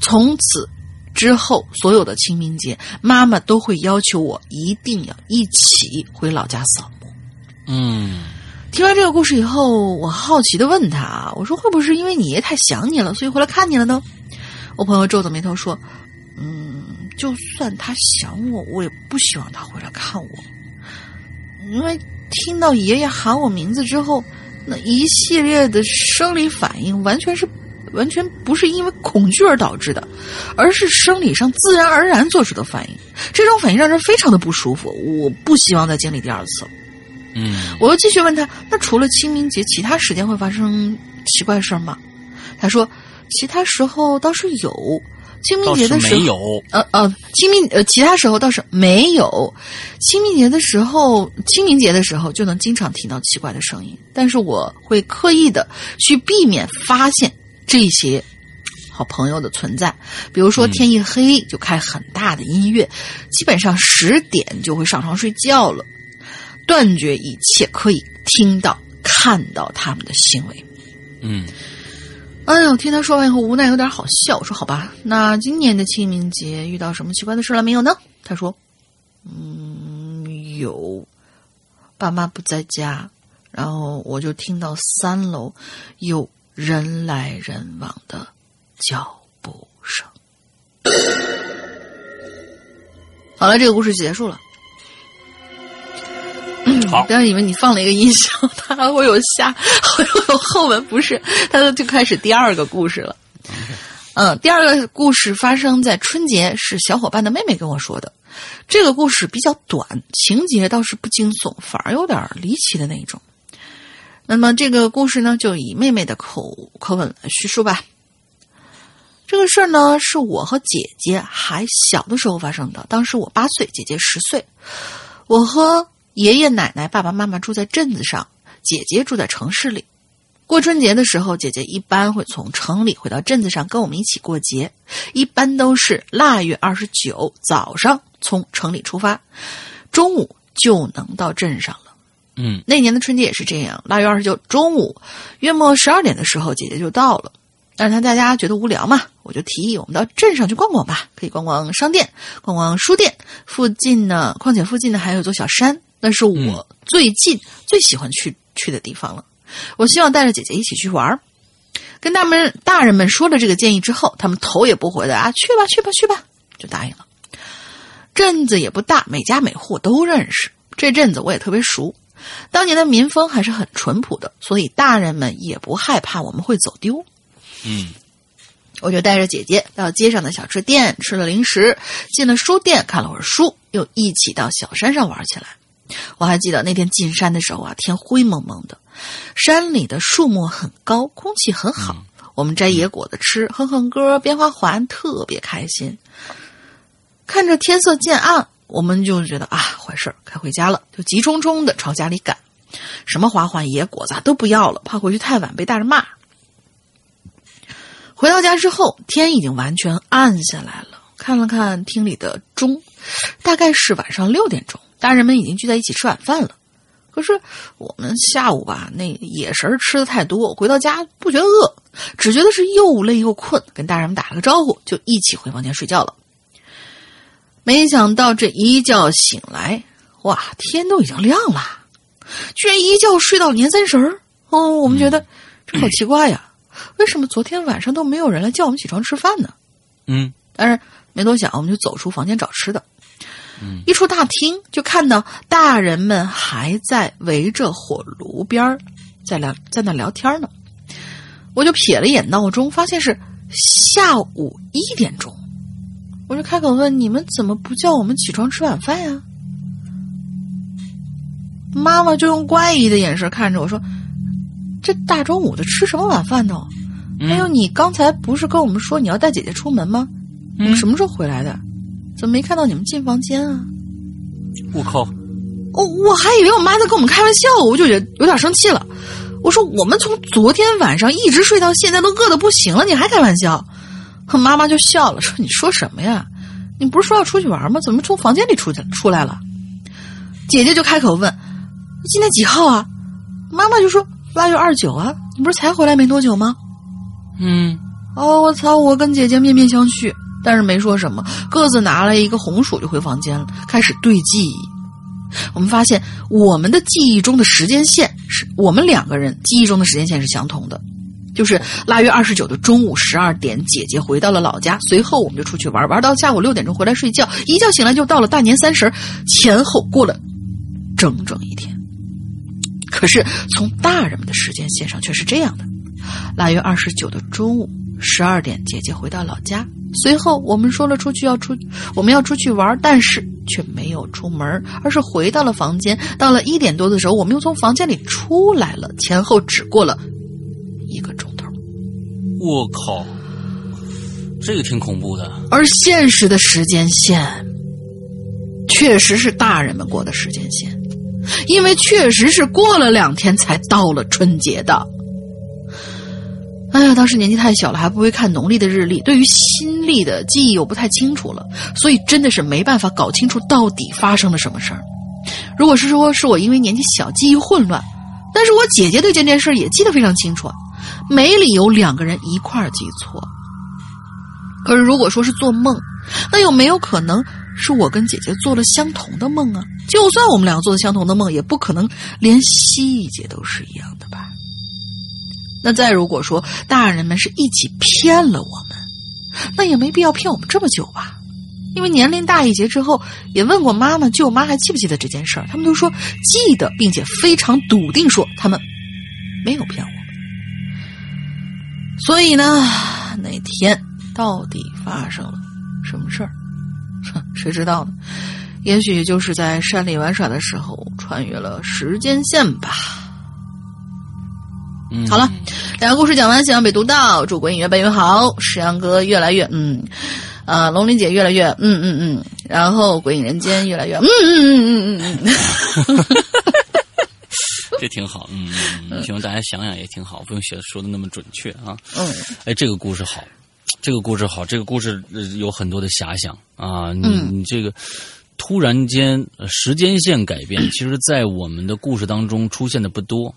从此之后，所有的清明节，妈妈都会要求我一定要一起回老家扫墓。嗯，听完这个故事以后，我好奇的问他啊：“我说会不会是因为你爷太想你了，所以回来看你了呢？”我朋友皱着眉头说：“嗯，就算他想我，我也不希望他回来看我，因为听到爷爷喊我名字之后，那一系列的生理反应完全是完全不是因为恐惧而导致的，而是生理上自然而然做出的反应。这种反应让人非常的不舒服，我不希望再经历第二次了。”嗯，我又继续问他：“那除了清明节，其他时间会发生奇怪事儿吗？”他说：“其他时候倒是有，清明节的时候没有。呃呃，清明呃，其他时候倒是没有。清明节的时候，清明节的时候就能经常听到奇怪的声音，但是我会刻意的去避免发现这些好朋友的存在。比如说，天一黑就开很大的音乐，基本上十点就会上床睡觉了，断绝一切可以听到、看到他们的行为。嗯，哎呦，听他说完以后，无奈有点好笑。我说好吧，那今年的清明节遇到什么奇怪的事了没有呢？他说，嗯，有，爸妈不在家，然后我就听到三楼有人来人往的脚步声。好了，这个故事结束了。好，但是以为你放了一个音效，它还会有下，会有后文，不是？它就开始第二个故事了。嗯，第二个故事发生在春节，是小伙伴的妹妹跟我说的。这个故事比较短，情节倒是不惊悚，反而有点离奇的那种。那么这个故事呢，就以妹妹的口口吻来叙述吧。这个事儿呢，是我和姐姐还小的时候发生的。当时我八岁，姐姐十岁。我和爷爷奶奶、爸爸妈妈住在镇子上，姐姐住在城市里。过春节的时候，姐姐一般会从城里回到镇子上跟我们一起过节，一般都是腊月二十九早上从城里出发，中午就能到镇上。嗯，那年的春节也是这样，腊月二十九中午约莫十二点的时候，姐姐就到了。但是她大家觉得无聊嘛，我就提议我们到镇上去逛逛吧，可以逛逛商店，逛逛书店。附近呢，况且附近呢还有座小山，那是我最近最喜欢去去的地方了。我希望带着姐姐一起去玩儿。跟他们大人们说了这个建议之后，他们头也不回的啊，去吧去吧去吧，就答应了。镇子也不大，每家每户都认识，这镇子我也特别熟。当年的民风还是很淳朴的，所以大人们也不害怕我们会走丢。嗯，我就带着姐姐到街上的小吃店吃了零食，进了书店看了会儿书，又一起到小山上玩起来。我还记得那天进山的时候啊，天灰蒙蒙的，山里的树木很高，空气很好。我们摘野果子吃，哼哼歌，编花环，特别开心。看着天色渐暗，我们就觉得啊，坏事儿，该回家了，就急冲冲的朝家里赶。什么花环、野果子都不要了，怕回去太晚被大人骂。回到家之后，天已经完全暗下来了。看了看厅里的钟，大概是晚上六点钟。大人们已经聚在一起吃晚饭了。可是我们下午吧，那野食吃的太多，回到家不觉得饿，只觉得是又累又困。跟大人们打了个招呼，就一起回房间睡觉了。没想到这一觉醒来，哇，天都已经亮了，居然一觉睡到年三十儿。哦，我们觉得这好奇怪呀。为什么昨天晚上都没有人来叫我们起床吃饭呢？嗯，但是没多想，我们就走出房间找吃的。嗯，一出大厅就看到大人们还在围着火炉边儿在聊，在那聊天呢。我就瞥了一眼闹钟，发现是下午一点钟。我就开口问：“你们怎么不叫我们起床吃晚饭呀？”妈妈就用怪异的眼神看着我说。这大中午的吃什么晚饭呢？还有，你刚才不是跟我们说你要带姐姐出门吗？你们什么时候回来的？怎么没看到你们进房间啊？我靠！我我还以为我妈在跟我们开玩笑，我就觉得有点生气了。我说我们从昨天晚上一直睡到现在，都饿得不行了，你还开玩笑？妈妈就笑了，说你说什么呀？你不是说要出去玩吗？怎么从房间里出去出来了？姐姐就开口问：“今天几号啊？”妈妈就说。腊月二九啊，你不是才回来没多久吗？嗯，哦，我操！我跟姐姐面面相觑，但是没说什么，各自拿了一个红薯就回房间了，开始对记忆。我们发现我们的记忆中的时间线是我们两个人记忆中的时间线是相同的，就是腊月二十九的中午十二点，姐姐回到了老家，随后我们就出去玩，玩到下午六点钟回来睡觉，一觉醒来就到了大年三十，前后过了整整一天。可是从大人们的时间线上却是这样的：腊月二十九的中午十二点，姐姐回到老家，随后我们说了出去要出，我们要出去玩，但是却没有出门，而是回到了房间。到了一点多的时候，我们又从房间里出来了，前后只过了一个钟头。我靠，这个挺恐怖的。而现实的时间线，确实是大人们过的时间线。因为确实是过了两天才到了春节的。哎呀，当时年纪太小了，还不会看农历的日历，对于新历的记忆又不太清楚了，所以真的是没办法搞清楚到底发生了什么事儿。如果是说是我因为年纪小记忆混乱，但是我姐姐对这件事也记得非常清楚，没理由两个人一块儿记错。可是如果说是做梦，那有没有可能？是我跟姐姐做了相同的梦啊！就算我们两个做的相同的梦，也不可能连细节都是一样的吧？那再如果说大人们是一起骗了我们，那也没必要骗我们这么久吧？因为年龄大一些之后，也问过妈妈、舅妈还记不记得这件事儿，他们都说记得，并且非常笃定说他们没有骗我。所以呢，那天到底发生了什么事儿？谁知道呢？也许就是在山里玩耍的时候穿越了时间线吧。嗯，好了，两个故事讲完，希望被读到。祝鬼影越办越好，石阳哥越来越嗯，啊，龙鳞姐越来越嗯嗯嗯，然后鬼影人间越来越嗯嗯嗯嗯嗯嗯，这挺好，嗯嗯，希望大家想想也挺好，不用写说的那么准确啊。嗯，哎，这个故事好。这个故事好，这个故事有很多的遐想啊！你你这个突然间时间线改变，其实，在我们的故事当中出现的不多。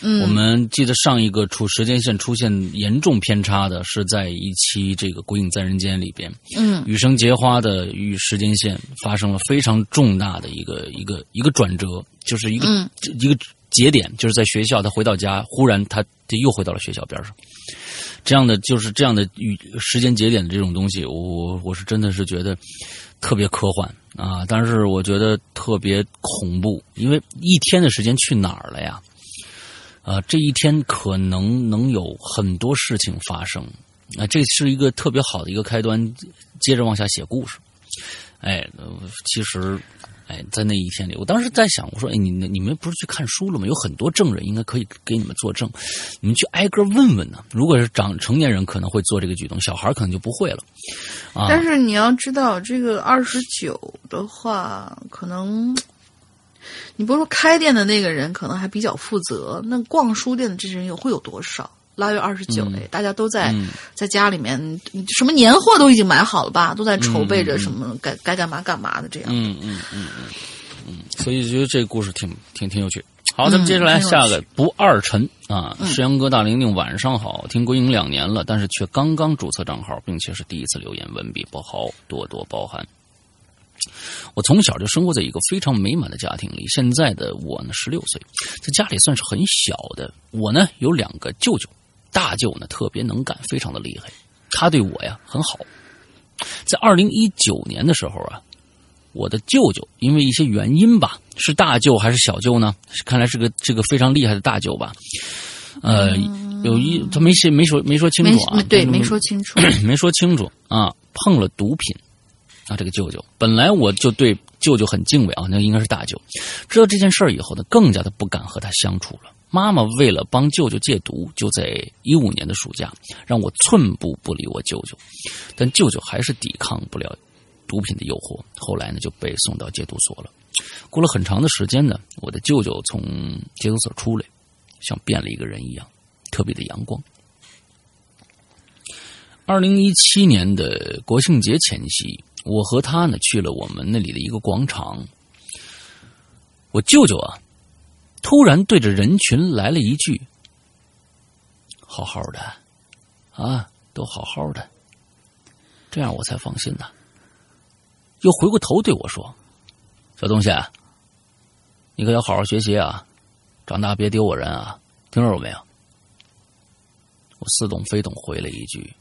嗯，我们记得上一个出时间线出现严重偏差的是在一期这个《鬼影在人间》里边，嗯羽生结花的与时间线发生了非常重大的一个一个一个转折，就是一个、嗯一个节点，就是在学校，他回到家，忽然他就又回到了学校边上。这样的就是这样的时间节点的这种东西，我我是真的是觉得特别科幻啊，但是我觉得特别恐怖，因为一天的时间去哪儿了呀？啊，这一天可能能有很多事情发生，啊，这是一个特别好的一个开端，接着往下写故事。哎，其实，哎，在那一天里，我当时在想，我说，哎，你你们不是去看书了吗？有很多证人应该可以给你们作证，你们去挨个问问呢。如果是长成年人，可能会做这个举动，小孩可能就不会了。啊，但是你要知道，这个二十九的话，可能你不是说开店的那个人可能还比较负责，那逛书店的这些人有会有多少？腊月二十九嗯哎，大家都在、嗯在家里面，什么年货都已经买好了吧？都在筹备嗯着什么该、该干嘛干嘛的这样。嗯嗯嗯嗯嗯，所以觉得这个故事挺挺挺有趣。好，咱们嗯接着来下个不二晨啊，嗯石阳哥大玲玲晚上好，听归隐两年了，但是却刚刚注册账号，并且是第一次留言，文笔不好，多多包涵。我从小就生活在一个非常美满的家庭里，现在的我呢十六岁，在家里算是很小的。我呢有两个舅舅，大舅呢特别能干，非常的厉害，他对我呀很好。在二零一九年的时候啊，我的舅舅因为一些原因吧，是大舅还是小舅呢？看来是个这个非常厉害的大舅吧。呃，有一他没写没说没说清楚啊，对，没说清楚。没说清楚啊，碰了毒品啊，这个舅舅本来我就对舅舅很敬畏啊，那应该是大舅。知道这件事儿以后呢，更加的不敢和他相处了。妈妈为了帮舅舅戒毒，就在一五年的暑假让我寸步不离我舅舅，但舅舅还是抵抗不了毒品的诱惑，后来呢就被送到戒毒所了。过了很长的时间呢，我的舅舅从戒毒所出来，像变了一个人一样，特别的阳光。二零一七年的国庆节前夕，我和他呢去了我们那里的一个广场。我舅舅啊，突然对着人群来了一句：“好好的，啊，都好好的。”这样我才放心呢。又回过头对我说：“小东西，你可要好好学习啊，长大别丢我人啊，听着没有？”我似懂非懂回了一句。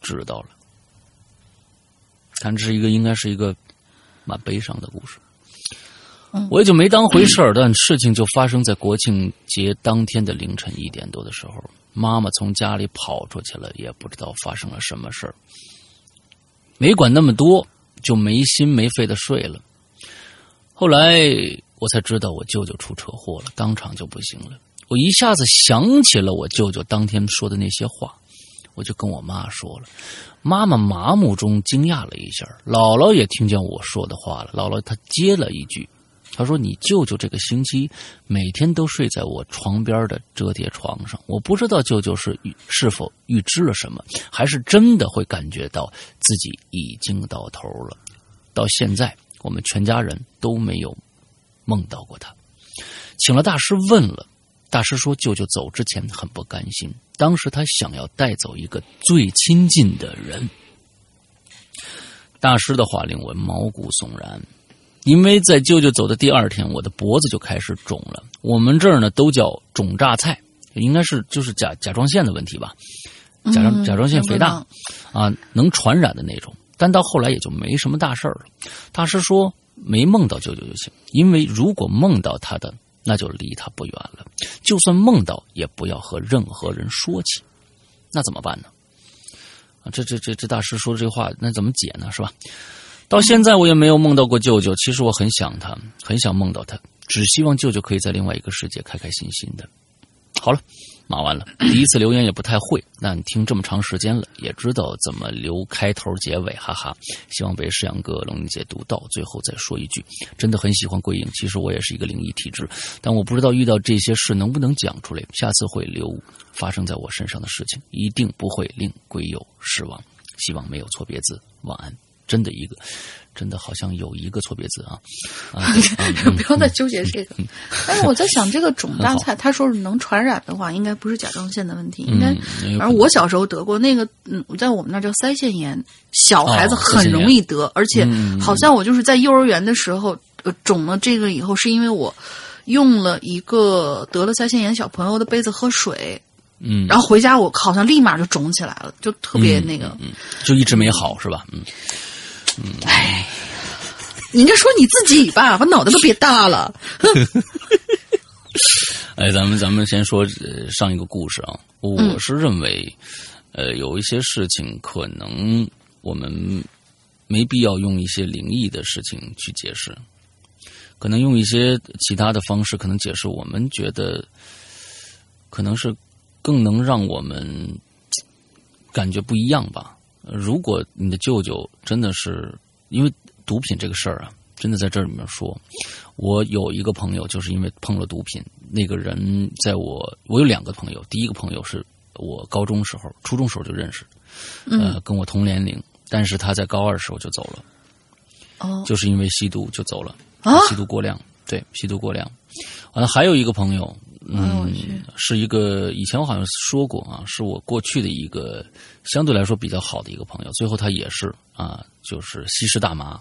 知道了，看这是一个应该是一个蛮悲伤的故事，我也就没当回事儿。但事情就发生在国庆节当天的凌晨一点多的时候，妈妈从家里跑出去了，也不知道发生了什么事儿，没管那么多，就没心没肺的睡了。后来我才知道我舅舅出车祸了，当场就不行了。我一下子想起了我舅舅当天说的那些话。我就跟我妈说了，妈妈麻木中惊讶了一下，姥姥也听见我说的话了。姥姥她接了一句，他说：“你舅舅这个星期每天都睡在我床边的折叠床上，我不知道舅舅是是否预知了什么，还是真的会感觉到自己已经到头了。到现在，我们全家人都没有梦到过他，请了大师问了。”大师说，舅舅走之前很不甘心，当时他想要带走一个最亲近的人。大师的话令我毛骨悚然，因为在舅舅走的第二天，我的脖子就开始肿了。我们这儿呢都叫肿榨菜，应该是就是甲甲状腺的问题吧，甲状甲状腺肥大啊，能传染的那种。但到后来也就没什么大事儿了。大师说，没梦到舅舅就行，因为如果梦到他的。那就离他不远了。就算梦到，也不要和任何人说起。那怎么办呢？啊，这这这这大师说的这话，那怎么解呢？是吧？到现在我也没有梦到过舅舅。其实我很想他，很想梦到他，只希望舅舅可以在另外一个世界开开心心的。好了，骂完了。第一次留言也不太会，那你听这么长时间了，也知道怎么留开头结尾，哈哈。希望被世阳哥龙姐读到。最后再说一句，真的很喜欢鬼影。其实我也是一个灵异体质，但我不知道遇到这些事能不能讲出来。下次会留发生在我身上的事情，一定不会令鬼友失望。希望没有错别字。晚安。真的一个，真的好像有一个错别字啊 不要再纠结这个。但是我在想，这个肿大菜，他说是能传染的话，应该不是甲状腺的问题，应该。嗯有可能而我小时候得过那个，嗯，在我们那儿叫腮腺炎，小孩子很容易得，而且嗯好像我就是在幼儿园的时候，呃，肿了这个以后，是因为我用了一个得了腮腺炎小朋友的杯子喝水，嗯，然后回家我好像立马就肿起来了，就特别那个。嗯，就一直没好是吧？嗯，你应该说你自己吧，把脑袋都别大了。哎，咱们咱们先说呃上一个故事啊，我是认为，呃，有一些事情可能我们没必要用一些灵异的事情去解释，可能用一些其他的方式，可能解释我们觉得可能是更能让我们感觉不一样吧。呃如果你的舅舅真的是因为毒品这个事儿啊，真的在这里面说，我有一个朋友就是因为碰了毒品，那个人在我我有两个朋友，第一个朋友是我高中时候、初中时候就认识，呃，跟我同年龄，但是他在高二时候就走了，哦，就是因为吸毒就走了，啊？吸毒过量，对，吸毒过量。完了，还有一个朋友，嗯，是一个以前我好像说过啊，是我过去的一个相对来说比较好的一个朋友，最后他也是啊，就是吸食大麻。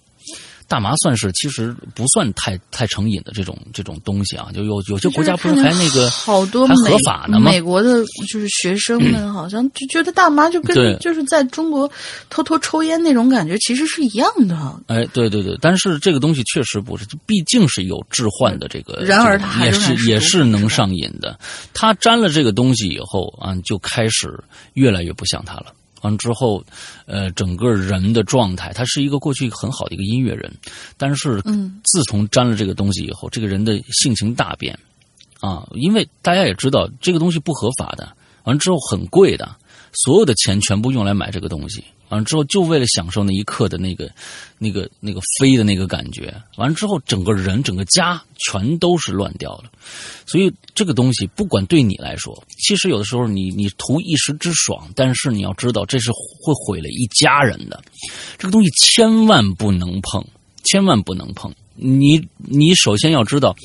大麻算是其实不算太太成瘾的这种这种东西啊，就有有些国家不是还那个好多还合法呢吗？美国的就是学生们 好像就觉得大麻就跟就是在中国偷偷抽烟那种感觉其实是一样的。哎，对对对，但是这个东西确实不是，毕竟是有致幻的这个，然而它还是也是能上瘾的。他沾了这个东西以后啊，就开始越来越不像他了。完之后，呃，整个人的状态，他是一个过去很好的一个音乐人，但是嗯。自从沾了这个东西以后，这个人的性情大变啊，因为大家也知道这个东西不合法的，完了之后很贵的，所有的钱全部用来买这个东西，完了之后就为了享受那一刻的那个、那个、那个飞的那个感觉，完了之后整个人、整个家全都是乱掉了。所以这个东西不管对你来说，其实有的时候你你图一时之爽，但是你要知道这是会毁了一家人的，这个东西千万不能碰，千万不能碰。你你首先要知道，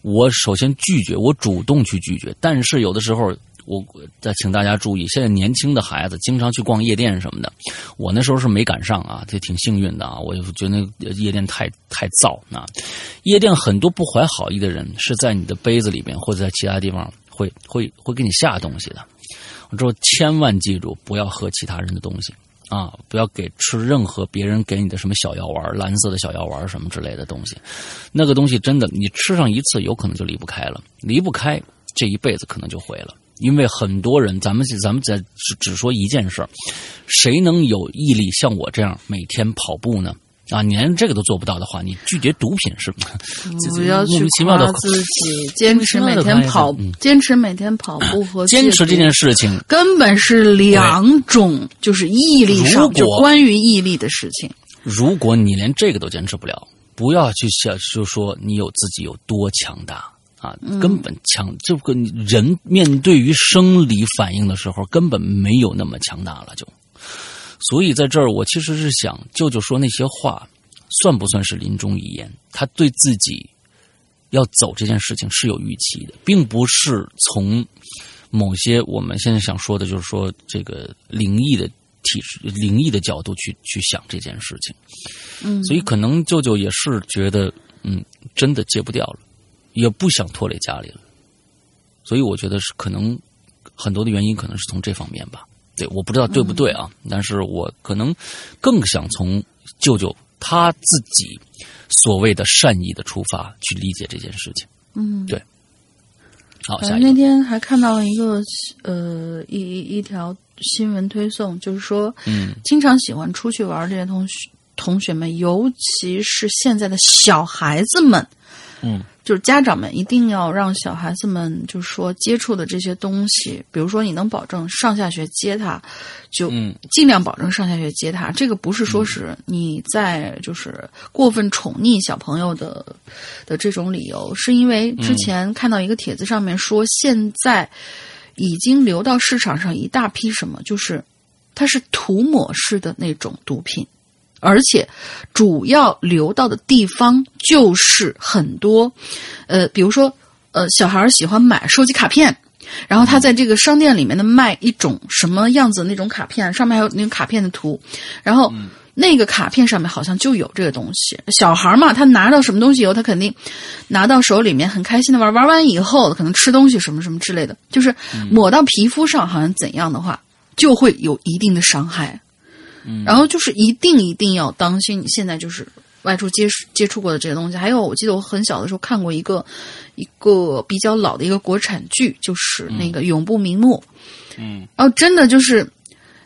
我首先拒绝，我主动去拒绝。但是有的时候，我再请大家注意，现在年轻的孩子经常去逛夜店什么的，我那时候是没赶上啊，这挺幸运的啊。我就觉得那夜店太太燥啊，夜店很多不怀好意的人是在你的杯子里面或者在其他地方会会会给你下东西的。之后千万记住，不要喝其他人的东西。啊，不要给吃任何别人给你的什么小药丸、蓝色的小药丸什么之类的东西，那个东西真的你吃上一次，有可能就离不开了，离不开这一辈子可能就毁了。因为很多人，咱们咱们在只只说一件事儿，谁能有毅力像我这样每天跑步呢？啊，你连这个都做不到的话，你拒绝毒品是吗不要去莫名其妙的夸自己，坚持每天跑，嗯坚持每天跑步和坚持这件事事情，根本是两种，就是毅力上，如果就关于毅力的事情。如果你连这个都坚持不了，不要去想，就说你有自己有多强大啊，根本强，这个人面对于生理反应的时候，根本没有那么强大了，就。所以在这儿，我其实是想，舅舅说那些话，算不算是临终遗言？他对自己要走这件事情是有预期的，并不是从某些我们现在想说的，就是说这个灵异的体制、灵异的角度去去想这件事情。嗯，所以可能舅舅也是觉得，嗯，真的戒不掉了，也不想拖累家里了。所以我觉得是可能很多的原因，可能是从这方面吧。对，我不知道对不对啊，但是我可能更想从舅舅他自己所谓的善意的出发去理解这件事情。嗯，对。好，那下一个，天还看到了一个呃一一一条新闻推送，就是说，嗯经常喜欢出去玩这些同学同学们，尤其是现在的小孩子们，嗯就是家长们一定要让小孩子们，就是说接触的这些东西，比如说你能保证上下学接他，就嗯尽量保证上下学接他。这个不是说是你在就是过分宠溺小朋友的的这种理由，是因为之前看到一个帖子上面说，现在已经流到市场上一大批什么，就是它是涂抹式的那种毒品。而且主要流到的地方就是很多，呃，比如说呃，小孩儿喜欢买收集卡片。然后他在这个商店里面的卖一种什么样子的那种卡片，上面还有那个卡片的图，然后那个卡片上面好像就有这个东西。小孩嘛，他拿到什么东西以后，他肯定拿到手里面很开心的玩，玩完以后可能吃东西什么什么之类的，就是抹到皮肤上好像怎样的话，就会有一定的伤害。然后就是一定一定要当心，你现在就是。外出接触接触过的这些东西，还有我记得我很小的时候看过一个一个比较老的一个国产剧，就是那个《永不瞑目》。嗯，哦，真的就是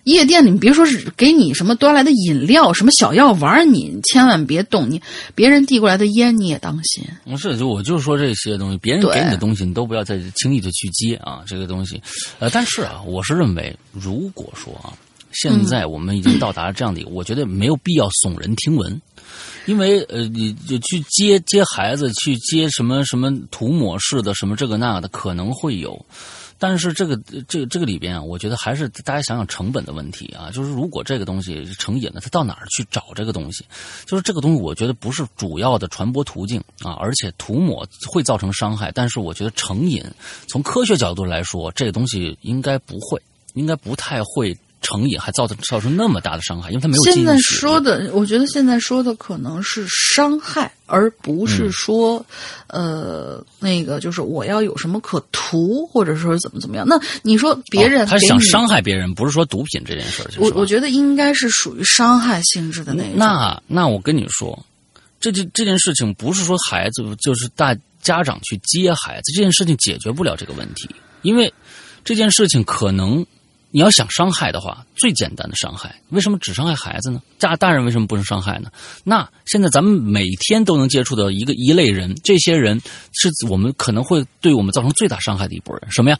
夜店，你别说是给你什么端来的饮料、什么小药丸，你千万别动。你别人递过来的烟你也当心。不是，就我就说这些东西，别人给你的东西，你都不要再轻易的去接啊。这个东西，呃，但是啊，我是认为，如果说啊，现在我们已经到达了这样的，我觉得没有必要耸人听闻。因为呃，你就去接接孩子，去接什么什么涂抹式的什么这个那的，可能会有，但是这个这个这个里边啊，我觉得还是大家想想成本的问题啊。就是如果这个东西成瘾了，他到哪儿去找这个东西？就是这个东西，我觉得不是主要的传播途径啊，而且涂抹会造成伤害。但是我觉得成瘾，从科学角度来说，这个东西应该不会，应该不太会。成瘾还造成造成那么大的伤害，因为他没有。现在说的，我觉得现在说的可能是伤害，而不是说，呃，那个就是我要有什么可图，或者说怎么怎么样。那你说别人他想伤害别人，不是说毒品这件事儿。我我觉得应该是属于伤害性质的那种。那那我跟你说，这这这件事情不是说孩子就是大家长去接孩子这件事情解决不了这个问题，因为这件事情可能。你要想伤害的话，最简单的伤害，为什么只伤害孩子呢？大大人为什么不能伤害呢？那现在咱们每天都能接触到一个一类人，这些人是我们可能会对我们造成最大伤害的一波人。什么呀？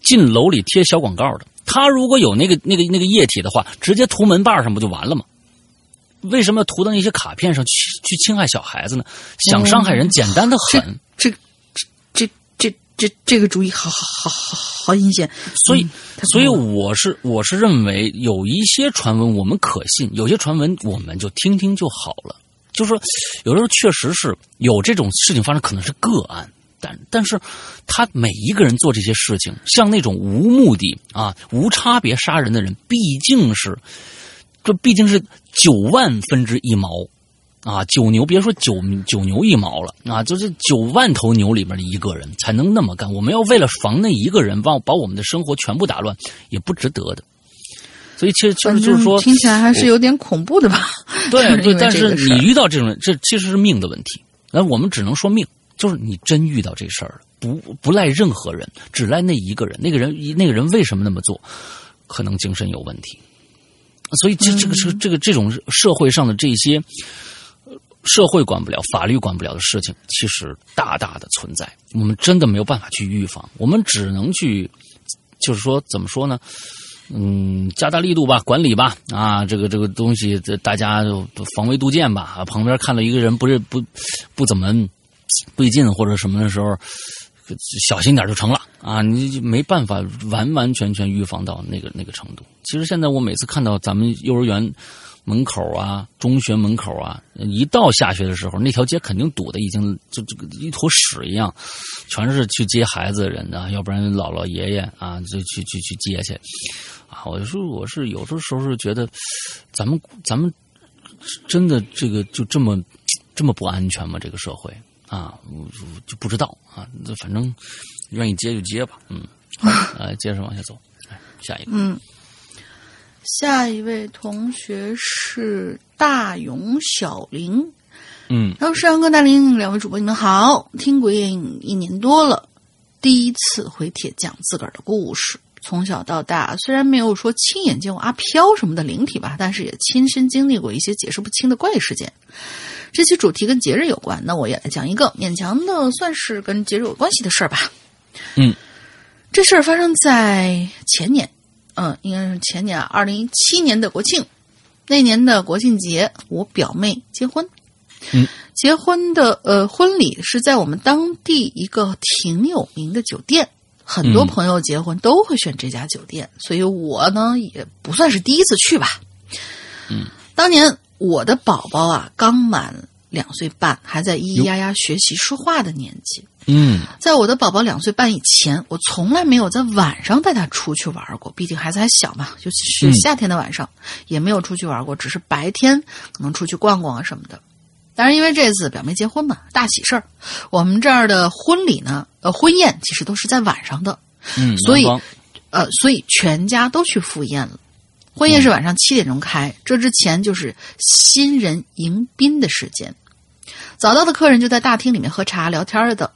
进楼里贴小广告的，他如果有那个那个那个液体的话，直接涂门把上不就完了吗？为什么要涂到那些卡片上去去侵害小孩子呢？想伤害人，简单的很。这这这这这个主意，好好好好。好阴险，所以，所以我是我是认为有一些传闻我们可信，有些传闻我们就听听就好了。就说有的时候确实是有这种事情发生，可能是个案，但但是他每一个人做这些事情，像那种无目的啊、无差别杀人的人，毕竟是这毕竟是九万分之一毛。啊，九牛别说九九牛一毛了，啊，就是九万头牛里面的一个人才能那么干。我们要为了防那一个人，把把我们的生活全部打乱，也不值得的。所以，其实就是说，听起来还是有点恐怖的吧？对对，但是你遇到这种人，这其实是命的问题。那我们只能说命，就是你真遇到这事儿了，不不赖任何人，只赖那一个人。那个人那个人为什么那么做？可能精神有问题。所以，这这个是这个这种社会上的这些。社会管不了，法律管不了的事情，其实大大的存在。我们真的没有办法去预防，我们只能去，就是说，怎么说呢？嗯，加大力度吧，管理吧。啊，这个这个东西，大家防微杜渐吧。啊，旁边看到一个人不是不不怎么对劲或者什么的时候，小心点就成了。啊，你没办法完完全全预防到那个那个程度。其实现在我每次看到咱们幼儿园。门口啊，中学门口啊，一到下学的时候，那条街肯定堵的已经就这个一坨屎一样，全是去接孩子的人啊，要不然姥姥爷爷啊，就去去去接去啊。我就说，我是有的时候是觉得，咱们咱们真的这个就这么这么不安全吗？这个社会啊，我就不知道啊。反正愿意接就接吧，嗯，来 接着往下走，下一个，嗯。下一位同学是大勇小林，嗯，然后山哥大林两位主播你们好，听鬼影一年多了，第一次回帖讲自个儿的故事。从小到大，虽然没有说亲眼见过阿飘什么的灵体吧，但是也亲身经历过一些解释不清的怪异事件。这期主题跟节日有关，那我也来讲一个勉强的算是跟节日有关系的事儿吧。嗯，这事儿发生在前年。嗯，应该是前年啊，二零一七年的国庆，那年的国庆节，我表妹结婚。嗯，结婚的呃婚礼是在我们当地一个挺有名的酒店，很多朋友结婚都会选这家酒店，所以我呢也不算是第一次去吧。嗯，当年我的宝宝啊刚满两岁半，还在咿咿呀呀学习说话的年纪。嗯在我的宝宝两岁半以前，我从来没有在晚上带他出去玩过。毕竟孩子还小嘛，尤其是嗯夏天的晚上，也没有出去玩过，只是白天可能出去逛逛啊什么的。当然，因为这次表妹结婚嘛，大喜事儿，我们这儿的婚礼呢，呃，婚宴其实都是在晚上的，嗯，所以呃，所以全家都去赴宴了。婚宴是晚上七点钟开，这之前就是新人迎宾的时间。早到的客人就在大厅里面喝茶聊天儿等，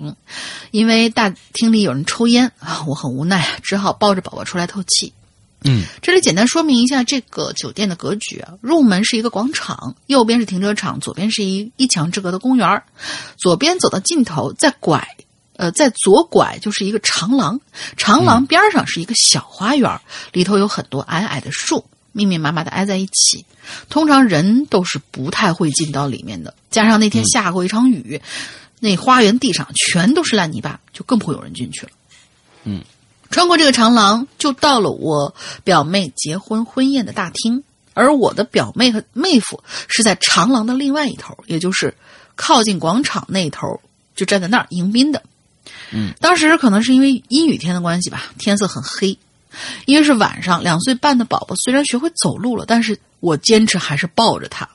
因为大厅里有人抽烟啊，我很无奈，只好抱着宝宝出来透气。嗯这里简单说明一下这个酒店的格局啊。入门是一个广场，右边是停车场，左边是一一墙之隔的公园儿。左边走到尽头，再拐，呃，在左拐就是一个长廊，长廊边上是一个小花园儿，里头有很多矮矮的树，密密麻麻的挨在一起。通常人都是不太会进到里面的，加上那天下过一场雨，那花园地上全都是烂泥巴，就更不会有人进去了。嗯，穿过这个长廊，就到了我表妹结婚婚宴的大厅，而我的表妹和妹夫是在长廊的另外一头，也就是靠近广场那头，就站在那儿迎宾的。嗯，当时可能是因为阴雨天的关系吧，天色很黑，因为是晚上，两岁半的宝宝虽然学会走路了，但是我坚持还是抱着他。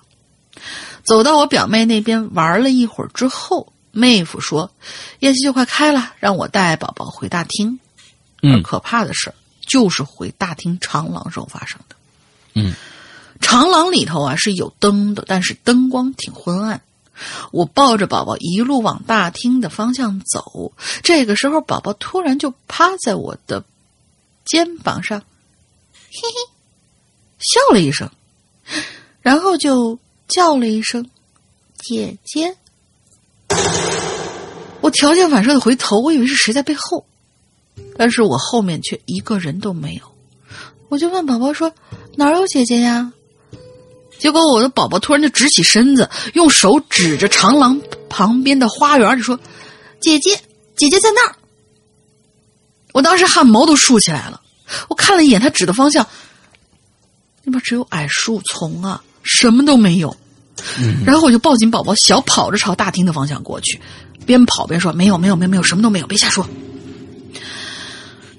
走到我表妹那边玩了一会儿之后，妹夫说：“宴席就快开了，让我带宝宝回大厅。”而嗯可怕的事儿就是回大厅长廊时候发生的。嗯，长廊里头啊是有灯的，但是灯光挺昏暗。我抱着宝宝一路往大厅的方向走，这个时候宝宝突然就趴在我的肩膀上，嘿嘿，笑了一声，然后就叫了一声“姐姐”。我条件反射的回头，我以为是谁在背后，但是我后面却一个人都没有。我就问宝宝说：“哪有姐姐呀？”结果我的宝宝突然就直起身子，用手指着长廊旁边的花园就说：“姐姐，姐姐在那儿。”我当时汗毛都竖起来了。我看了一眼他指的方向，那边只有矮树丛啊，什么都没有。然后我就抱紧宝宝，小跑着朝大厅的方向过去，边跑边说：“没有，没有，没有，没有，什么都没有，别瞎说。”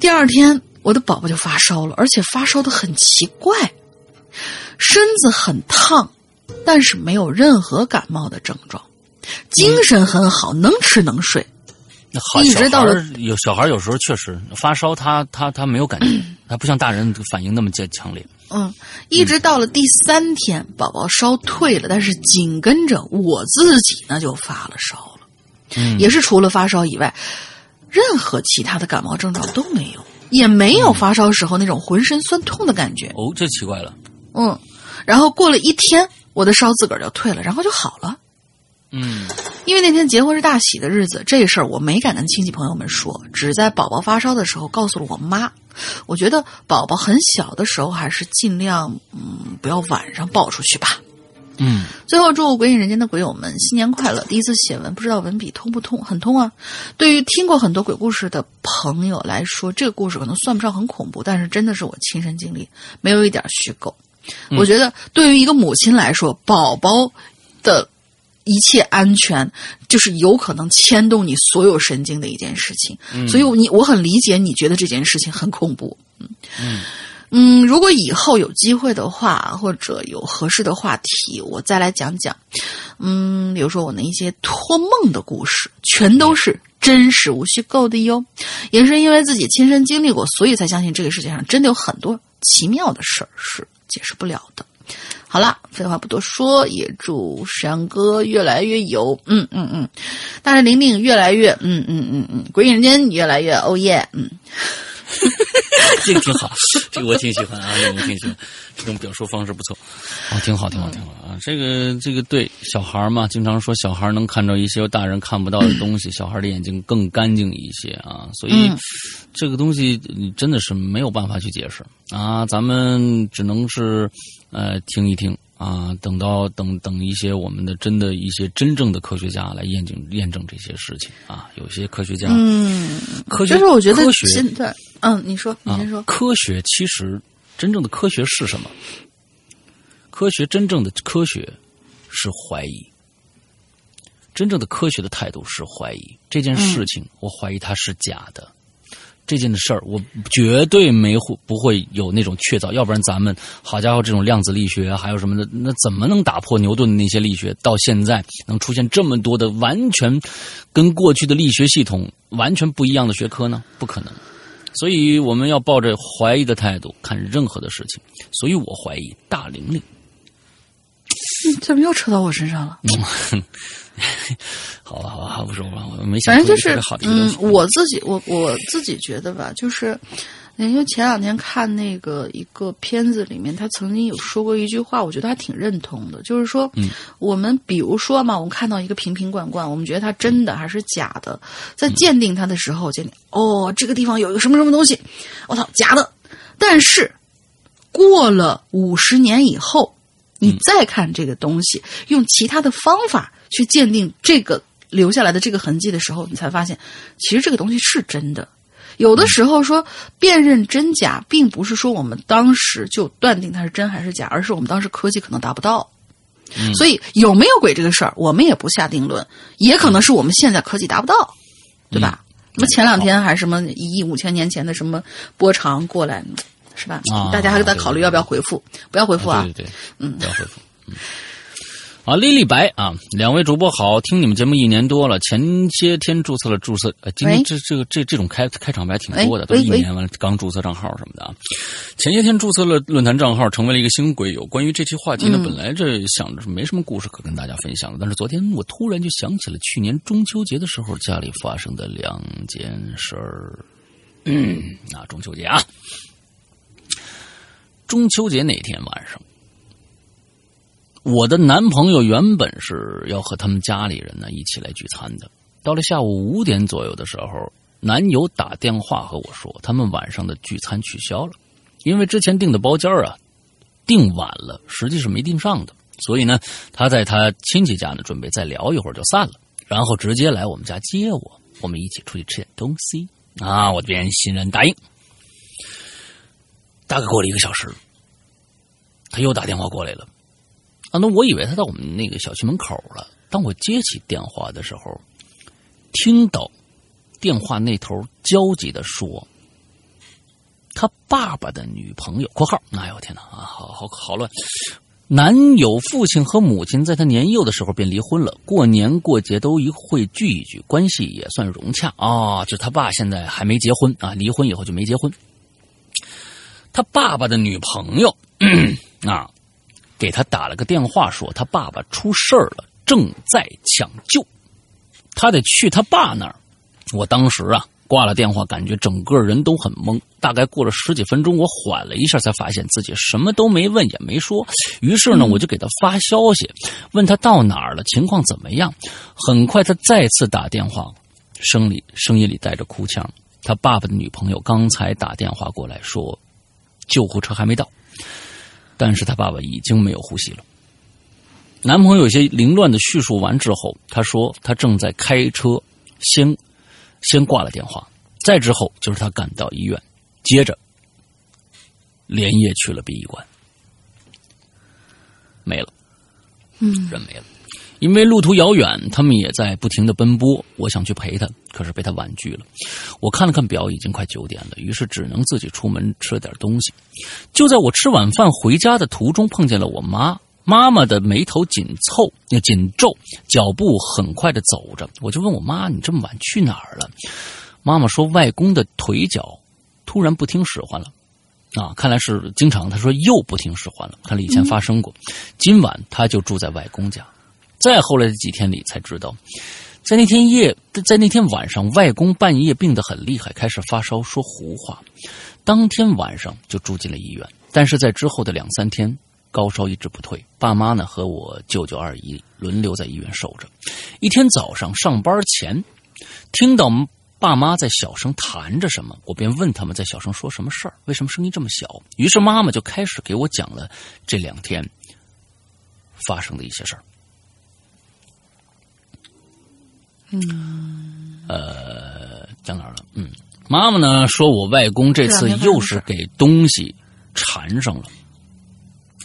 第二天，我的宝宝就发烧了，而且发烧的很奇怪，身子很烫，但是没有任何感冒的症状，精神很好，能吃能睡。一直到了有小孩有时候确实发烧他，他他没有感觉，他不像大人反应那么强强烈。嗯，一直到了第三天，宝宝烧退了，但是紧跟着我自己呢就发了烧了，嗯也是除了发烧以外，任何其他的感冒症状都没有，也没有发烧时候那种浑身酸痛的感觉。哦，这奇怪了。嗯，然后过了一天，我的烧自个儿就退了，然后就好了。嗯因为那天结婚是大喜的日子，这事儿我没敢跟亲戚朋友们说，只在宝宝发烧的时候告诉了我妈。我觉得宝宝很小的时候，还是尽量嗯不要晚上抱出去吧。嗯最后祝鬼影人间的鬼友们新年快乐！第一次写文，不知道文笔通不通，很通啊。对于听过很多鬼故事的朋友来说，这个故事可能算不上很恐怖，但是真的是我亲身经历，没有一点虚构。我觉得对于一个母亲来说，宝宝的一切安全，就是有可能牵动你所有神经的一件事情。所以我，你我很理解你觉得这件事情很恐怖。嗯嗯，如果以后有机会的话，或者有合适的话题，我再来讲讲。嗯，比如说我那一些托梦的故事，全都是真实无虚构的哟。也是因为自己亲身经历过，所以才相信这个世界上真的有很多奇妙的事儿是解释不了的。好了，废话不多说，也祝山哥越来越有，嗯嗯嗯，大人玲玲越来越，嗯嗯嗯嗯，鬼影人间越来越哦耶，嗯。这个挺好，这个我挺喜欢啊，这个我挺喜欢，这种表述方式不错，啊，挺好，挺好，挺好。啊。这个这个对小孩儿嘛，经常说小孩能看到一些大人看不到的东西，小孩的眼睛更干净一些啊，所以嗯。这个东西你真的是没有办法去解释。啊，咱们只能是呃听一听。啊，等到等等一些我们的真的一些真正的科学家来验证验证这些事情啊，有些科学家，嗯，科学就是我觉得科学现在，嗯，你说，你啊先说，，科学其实真正的科学是什么？科学真正的科学是怀疑，真正的科学的态度是怀疑这件事情，我怀疑它是假的。这件的事儿，我绝对没会不会有那种确凿，要不然咱们好家伙，这种量子力学还有什么的，那怎么能打破牛顿的那些力学？到现在能出现这么多的完全跟过去的力学系统完全不一样的学科呢？不可能。所以我们要抱着怀疑的态度看任何的事情。所以我怀疑大玲玲。怎么又扯到我身上了？好了好了，不说了，我没想反正就是嗯。，我自己我我自己觉得吧，就是因为前两天看那个一个片子里面，他曾经有说过一句话，我觉得还挺认同的，就是说，嗯我们比如说嘛，我们看到一个瓶瓶罐罐，我们觉得它真的还是假的，在鉴定它的时候，鉴定哦，这个地方有一个什么什么东西，我操，假的，但是过了五十年以后，你再看这个东西，用其他的方法去鉴定这个留下来的这个痕迹的时候，你才发现，其实这个东西是真的。有的时候说辨认真假，并不是说我们当时就断定它是真还是假，而是我们当时科技可能达不到。所以有没有鬼这个事儿，我们也不下定论，也可能是我们现在科技达不到，对吧？什么前两天还是什么一亿五千年前的什么波长过来，是吧？啊大家还在考虑要不要回复，不要回复啊对！对对，嗯，不要回复。嗯，啊，丽丽白啊，两位主播好，听你们节目一年多了，前些天注册了注册，呃，今天这这个这这种开开场白挺多的，都一年完了刚注册账号什么的啊。前些天注册了论坛账号，成为了一个新鬼友。关于这期话题呢，嗯本来这想着没什么故事可跟大家分享的，但是昨天我突然就想起了去年中秋节的时候家里发生的两件事儿。嗯，啊，中秋节啊，中秋节那天晚上。我的男朋友原本是要和他们家里人呢一起来聚餐的。到了下午五点左右的时候，男友打电话和我说，他们晚上的聚餐取消了，因为之前订的包间啊订晚了，实际是没订上的。所以呢，他在他亲戚家呢准备再聊一会儿就散了，然后直接来我们家接我，我们一起出去吃点东西啊。我便欣然答应。大概过了一个小时，他又打电话过来了。啊，那我以为他到我们那个小区门口了。当我接起电话的时候，听到电话那头焦急的说：“他爸爸的女朋友（括号）哎呦天哪啊，好好好乱！男友父亲和母亲在他年幼的时候便离婚了，过年过节都一会聚一聚，关系也算融洽啊。就他爸现在还没结婚啊，离婚以后就没结婚。他爸爸的女朋友啊。”给他打了个电话，说他爸爸出事儿了，正在抢救，他得去他爸那儿。我当时啊挂了电话，感觉整个人都很懵。大概过了十几分钟，我缓了一下，才发现自己什么都没问也没说。于是呢，我就给他发消息，问他到哪儿了，情况怎么样。很快，他再次打电话，声里声音里带着哭腔。他爸爸的女朋友刚才打电话过来说，救护车还没到。但是他爸爸已经没有呼吸了。男朋友有些凌乱的叙述完之后，他说他正在开车，先先挂了电话，再之后就是他赶到医院，接着连夜去了殡仪馆，没了，嗯，人没了。因为路途遥远，他们也在不停的奔波。我想去陪他，可是被他婉拒了。我看了看表，已经快九点了，于是只能自己出门吃了点东西。就在我吃晚饭回家的途中，碰见了我妈。妈妈的眉头紧凑、紧皱，脚步很快的走着。我就问我妈：“你这么晚去哪儿了？”妈妈说：“外公的腿脚突然不听使唤了。”啊，看来是经常。她说又不听使唤了，看来以前发生过。今晚她就住在外公家。再后来的几天里才知道，在那天夜，在那天晚上，外公半夜病得很厉害，开始发烧，说胡话。当天晚上就住进了医院，但是在之后的两三天，高烧一直不退。爸妈呢和我舅舅二姨轮流在医院守着。一天早上上班前，听到爸妈在小声谈着什么，我便问他们在小声说什么事儿，为什么声音这么小？于是妈妈就开始给我讲了这两天发生的一些事儿。嗯，呃，讲哪儿了？嗯，妈妈呢说我外公这次又是给东西缠上了，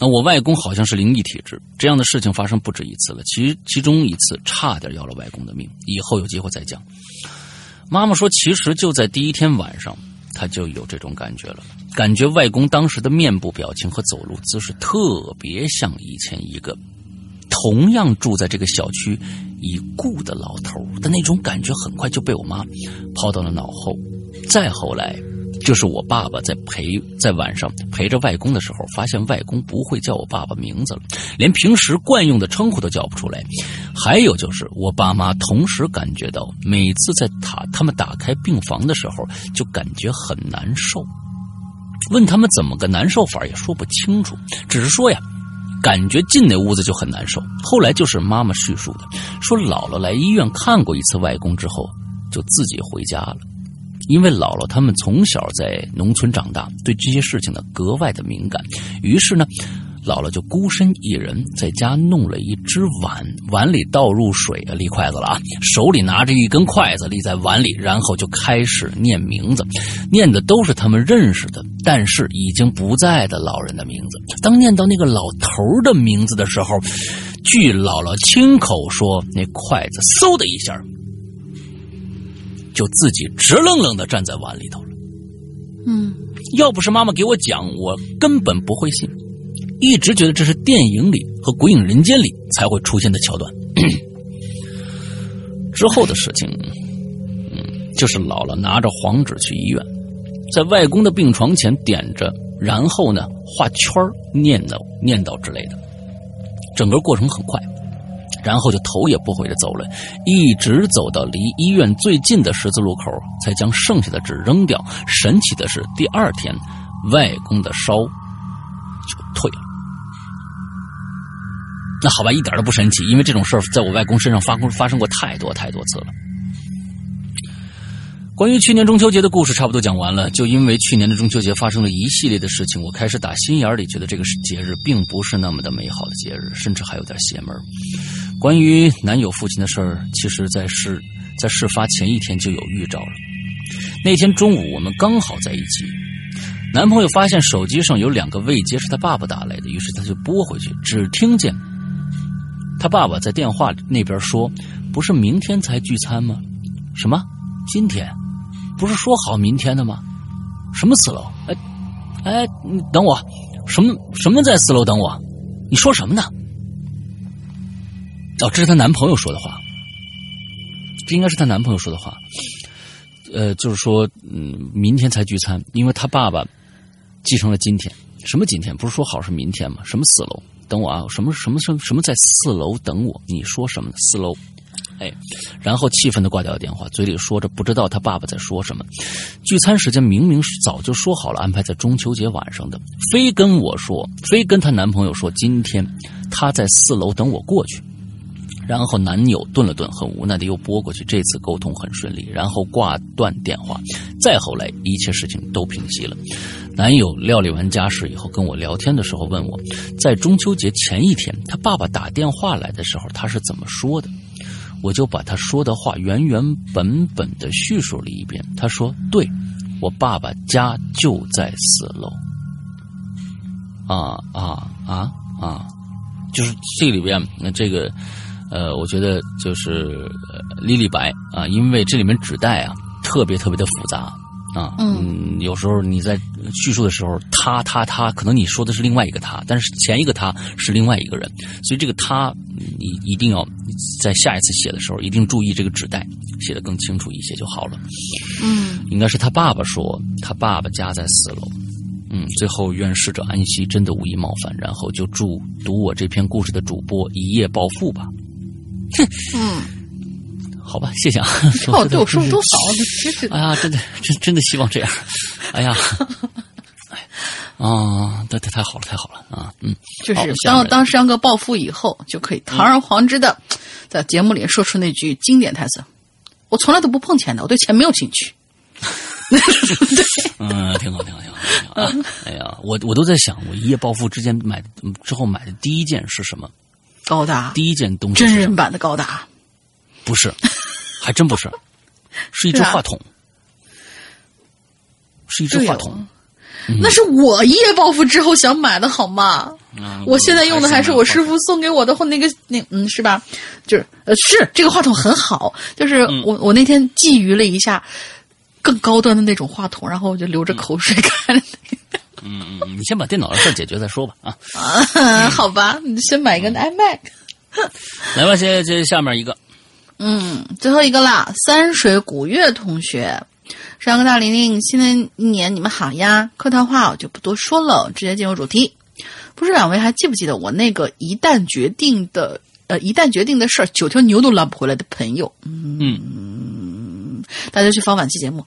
那我外公好像是灵异体质，这样的事情发生不止一次了。其其中一次差点要了外公的命，以后有机会再讲。妈妈说，其实就在第一天晚上，她就有这种感觉了，感觉外公当时的面部表情和走路姿势特别像以前一个同样住在这个小区已故的老头的那种感觉，很快就被我妈抛到了脑后。再后来。就是我爸爸在陪在晚上陪着外公的时候，发现外公不会叫我爸爸名字了，连平时惯用的称呼都叫不出来。还有就是我爸妈同时感觉到，每次在他他们打开病房的时候，就感觉很难受。问他们怎么个难受法，也说不清楚，只是说呀，感觉进那屋子就很难受。后来就是妈妈叙述的，说姥姥来医院看过一次外公之后，就自己回家了。因为姥姥他们从小在农村长大，对这些事情呢格外的敏感。于是呢，姥姥就孤身一人在家弄了一只碗，碗里倒入水啊，立筷子了啊，手里拿着一根筷子立在碗里，然后就开始念名字，念的都是他们认识的，但是已经不在的老人的名字。当念到那个老头的名字的时候，据姥姥亲口说，那筷子嗖的一下。就自己直愣愣的站在碗里头了。嗯，要不是妈妈给我讲，我根本不会信。一直觉得这是电影里和《鬼影人间》里才会出现的桥段。之后的事情，嗯，就是姥姥拿着黄纸去医院，在外公的病床前点着，然后呢画圈念叨念叨之类的。整个过程很快。然后就头也不回的走了，一直走到离医院最近的十字路口，才将剩下的纸扔掉。神奇的是，第二天，外公的烧那好吧，一点都不神奇，因为这种事儿在我外公身上发生发生过太多太多次了。关于去年中秋节的故事，差不多讲完了。就因为去年的中秋节发生了一系列的事情，我开始打心眼里觉得这个节日并不是那么的美好的节日，甚至还有点邪门。关于男友父亲的事儿，其实，在事在事发前一天就有预兆了。那天中午，我们刚好在一起，男朋友发现手机上有两个未接是他爸爸打来的，于是他就拨回去，只听见他爸爸在电话那边说：“不是明天才聚餐吗？什么？今天？不是说好明天的吗？什么四楼？哎，哎，你等我，什么什么在四楼等我？你说什么呢？”哦，这是她男朋友说的话，这应该是她男朋友说的话。呃，就是说，嗯，明天才聚餐，因为他爸爸继承了今天。什么今天？不是说好是明天吗？什么四楼？等我啊！什么什么什么什么在四楼等我？你说什么？四楼？哎，然后气愤的挂掉了电话，嘴里说着不知道他爸爸在说什么。聚餐时间明明是早就说好了，安排在中秋节晚上的，非跟我说，非跟她男朋友说，今天她在四楼等我过去。然后男友顿了顿，很无奈的又拨过去。这次沟通很顺利，然后挂断电话。再后来，一切事情都平息了。男友料理完家事以后，跟我聊天的时候问我，在中秋节前一天，他爸爸打电话来的时候，他是怎么说的？我就把他说的话原原本本的叙述了一遍。他说：“对，我爸爸家就在四楼。”啊啊啊啊！就是这里边，那这个。呃，我觉得就是莉莉白啊，因为这里面纸带啊特别特别的复杂啊，嗯，有时候你在叙述的时候，他他他，可能你说的是另外一个他，但是前一个他是另外一个人，所以这个他你一定要在下一次写的时候一定注意这个纸带写的更清楚一些就好了。嗯，应该是他爸爸说他爸爸家在四楼，嗯，最后愿逝者安息，真的无意冒犯，然后就祝读我这篇故事的主播一夜暴富吧。嗯，好吧，谢谢啊。哦，对我说多少？真是。哎呀，真的，真真的希望这样。哎呀，哎，啊，太太太好了，太好了啊！嗯，就是当当山哥暴富以后，就可以堂而皇之的在节目里说出那句经典台词：“我从来都不碰钱的，我对钱没有兴趣。”嗯，挺好，挺好，挺好，挺好啊！哎呀，我我都在想，我一夜暴富之前买之后买的第一件是什么？高达。第一件东西，真人版的高达，不是，还真不是，是一只话筒，是一只话筒，那是我一夜暴富之后想买的好吗？嗯我现在用的还是我师傅送给我的或那个那嗯是吧？就是呃是这个话筒很好，就是嗯。我我那天觊觎了一下更高端的那种话筒，然后我就流着口水看。着嗯嗯嗯，你先把电脑的事解决再说吧啊。啊好吧，你先买一个 iMac。来吧，接接下面一个，嗯，最后一个啦，三水古月同学，上个大玲玲，新的一年你们好呀！客套话我就不多说了，直接进入主题。不知两位还记不记得我那个一旦决定的呃一旦决定的事儿，九条牛都拉不回来的朋友？嗯大家去翻往期节目。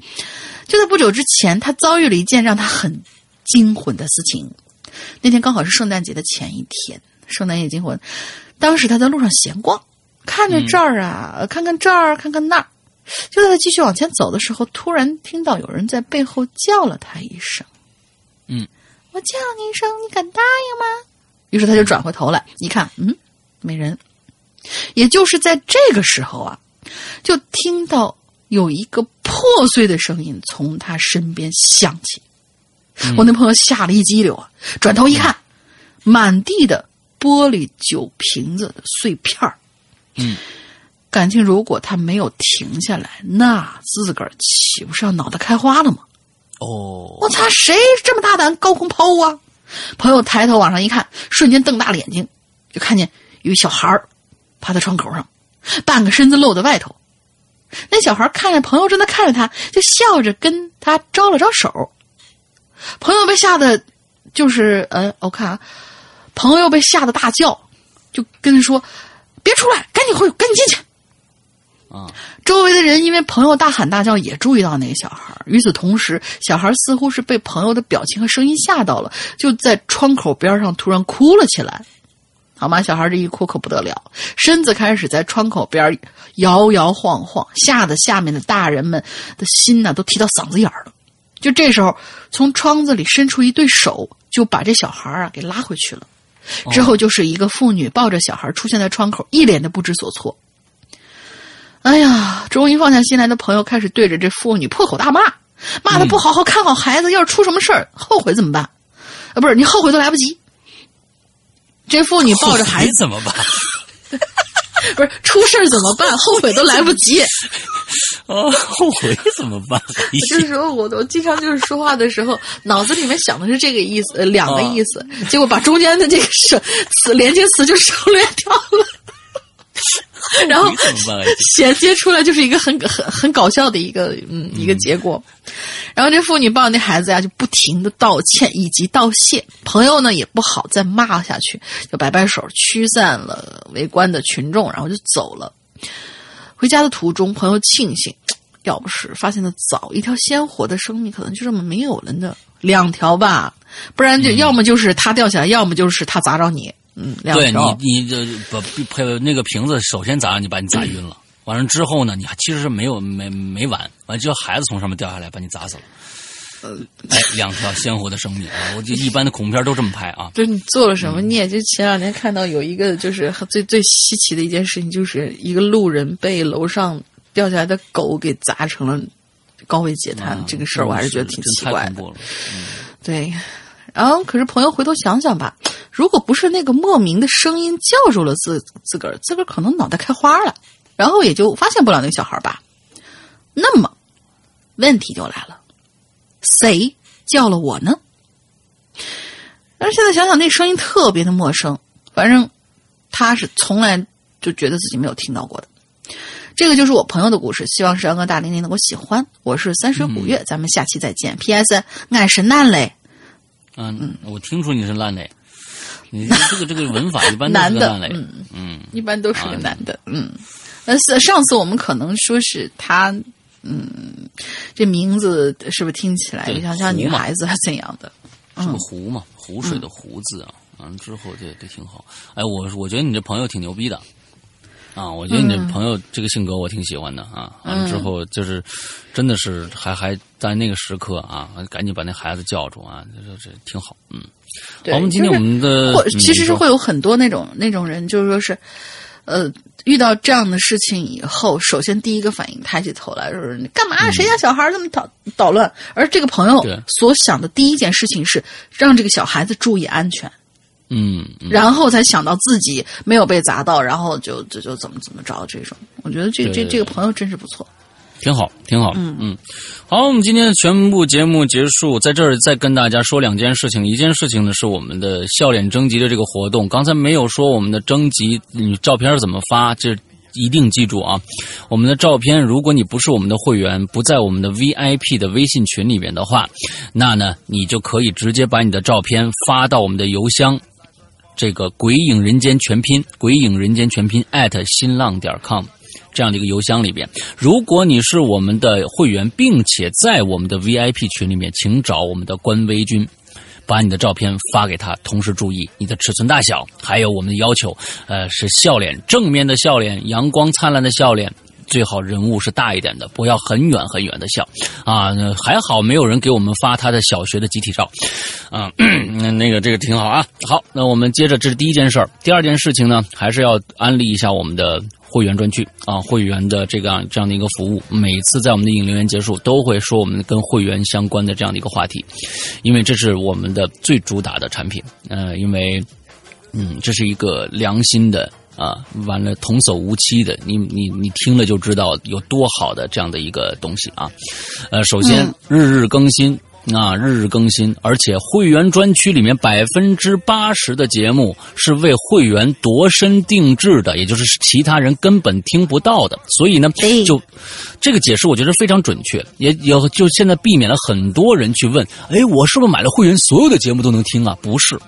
就在不久之前，他遭遇了一件让他很惊魂的事情。那天刚好是圣诞节的前一天，圣诞夜惊魂。当时他在路上闲逛，看着这儿啊，呃看看这儿，看看那儿。就在他继续往前走的时候，突然听到有人在背后叫了他一声：“嗯，我叫你一声，你敢答应吗？”于是他就转回头来一看，嗯，没人。也就是在这个时候啊，就听到有一个破碎的声音从他身边响起。我那朋友吓了一激灵啊，转头一看，满地的玻璃酒瓶子的碎片儿。嗯，感情如果他没有停下来，那自个儿岂不是要脑袋开花了吗？哦，我擦，谁这么大胆高空抛物啊？朋友抬头往上一看，瞬间瞪大了眼睛，就看见有一小孩儿趴在窗口上，半个身子露在外头。那小孩看见朋友正在看着他，就笑着跟他招了招手。朋友被吓得，就是呃，我看啊，朋友被吓得大叫，就跟他说：“别出来，赶紧回，赶紧进去。”啊，周围的人因为朋友大喊大叫，也注意到那个小孩。与此同时，小孩似乎是被朋友的表情和声音吓到了，就在窗口边上突然哭了起来。好吗？小孩这一哭可不得了，身子开始在窗口边摇摇晃晃，吓得下面的大人们的心呐、都提到嗓子眼儿了。就这时候，从窗子里伸出一对手，就把这小孩啊给拉回去了。之后就是一个妇女抱着小孩出现在窗口，一脸的不知所措。哎呀，终于放下心来的朋友开始对着这妇女破口大骂，骂她不好好看好孩子，要是出什么事儿，后悔怎么办？啊，不是你后悔都来不及。这妇女抱着孩子，怎么办？不是出事儿怎么办？后悔都来不及。哦，后悔怎么办？我这时候我我经常就是说话的时候，脑子里面想的是这个意思，呃两个意思，结果把中间的这个省词连接词就省略掉了。然后衔接出来就是一个很很很搞笑的一个嗯一个结果。然后这妇女抱着那孩子呀，就不停的道歉以及道谢。朋友呢也不好再骂下去，就摆摆手驱散了围观的群众，然后就走了。回家的途中，朋友庆幸，要不是发现的早，一条鲜活的生命可能就这么没有了呢。两条吧，不然就要么就是他掉下来，要么就是他砸着你。嗯，两对。你，你这把配那个瓶子首先砸你，把你砸晕了。完了之后呢，你还其实是没有没没完，完了之后孩子从上面掉下来把你砸死了。哎，两条鲜活的生命啊！我就一般的恐怖片都这么拍啊。就是你做了什么孽？就前两天看到有一个，就是最最稀奇的一件事情，就是一个路人被楼上掉下来的狗给砸成了高位截瘫。这个事儿我还是觉得挺真奇怪的。太恐怖了。对，然后可是朋友回头想想吧，如果不是那个莫名的声音叫住了自自个儿，自个儿可能脑袋开花了，然后也就发现不了那个小孩吧。那么问题就来了，谁叫了我呢？但是现在想想，那声音特别的陌生，反正他是从来就觉得自己没有听到过的。这个就是我朋友的故事，希望是安哥大玲玲能够喜欢。我是三水古月，咱们下期再见。P.S. 俺是男嘞。嗯，我听出你是烂嘞。你这个这个文法 一般都是男的个烂嘞。嗯嗯，一般都是个男的，嗯。那是上次我们可能说是他，嗯，这名字是不是听起来对像像女孩子还怎样的？是个湖嘛，湖水的湖字啊。完了之后，这这挺好。哎，我我觉得你这朋友挺牛逼的。啊，我觉得你这朋友这个性格我挺喜欢的啊。完了之后就是，真的是还还在那个时刻啊，赶紧把那孩子叫住啊，这这这挺好。嗯，好，我们今天我们的其实是会有很多那种那种人，就是说是，呃，遇到这样的事情以后，首先第一个反应抬起头来就是你干嘛？谁家小孩这么捣捣乱？而这个朋友对所想的第一件事情是让这个小孩子注意安全，嗯，嗯然后才想到自己没有被砸到，然后就就就怎么怎么着这种。我觉得这这这个朋友真是不错。挺好，挺好。嗯嗯，好，我们今天的全部节目结束，在这儿再跟大家说两件事情。一件事情呢是我们的笑脸征集的这个活动，刚才没有说我们的征集，你照片怎么发？这一定记住啊！我们的照片，如果你不是我们的会员，不在我们的 VIP 的微信群里面的话，那呢，你就可以直接把你的照片发到我们的邮箱。这个“鬼影人间”全拼，“鬼影人间”全拼 at 新浪点 com 这样的一个邮箱里边。如果你是我们的会员，并且在我们的 VIP 群里面，请找我们的官微君。把你的照片发给他，同时注意你的尺寸大小，还有我们的要求，呃，是笑脸，正面的笑脸，阳光灿烂的笑脸，最好人物是大一点的，不要很远很远的笑啊。还好没有人给我们发他的小学的集体照，啊，那那个这个挺好啊。好，那我们接着，这是第一件事儿。第二件事情呢，还是要安利一下我们的会员专区啊，会员的这个这样的一个服务。每次在我们的引流员结束，都会说我们跟会员相关的这样的一个话题，因为这是我们的最主打的产品。呃，因为嗯，这是一个良心的。啊，完了，童叟无欺的，你你你听了就知道有多好的这样的一个东西啊。呃，首先日日更新啊，日日更新，而且会员专区里面百分之八十的节目是为会员度身定制的，也就是其他人根本听不到的。所以呢，就这个解释我觉得非常准确，也也就现在避免了很多人去问，哎，我是不是买了会员，所有的节目都能听啊？不是。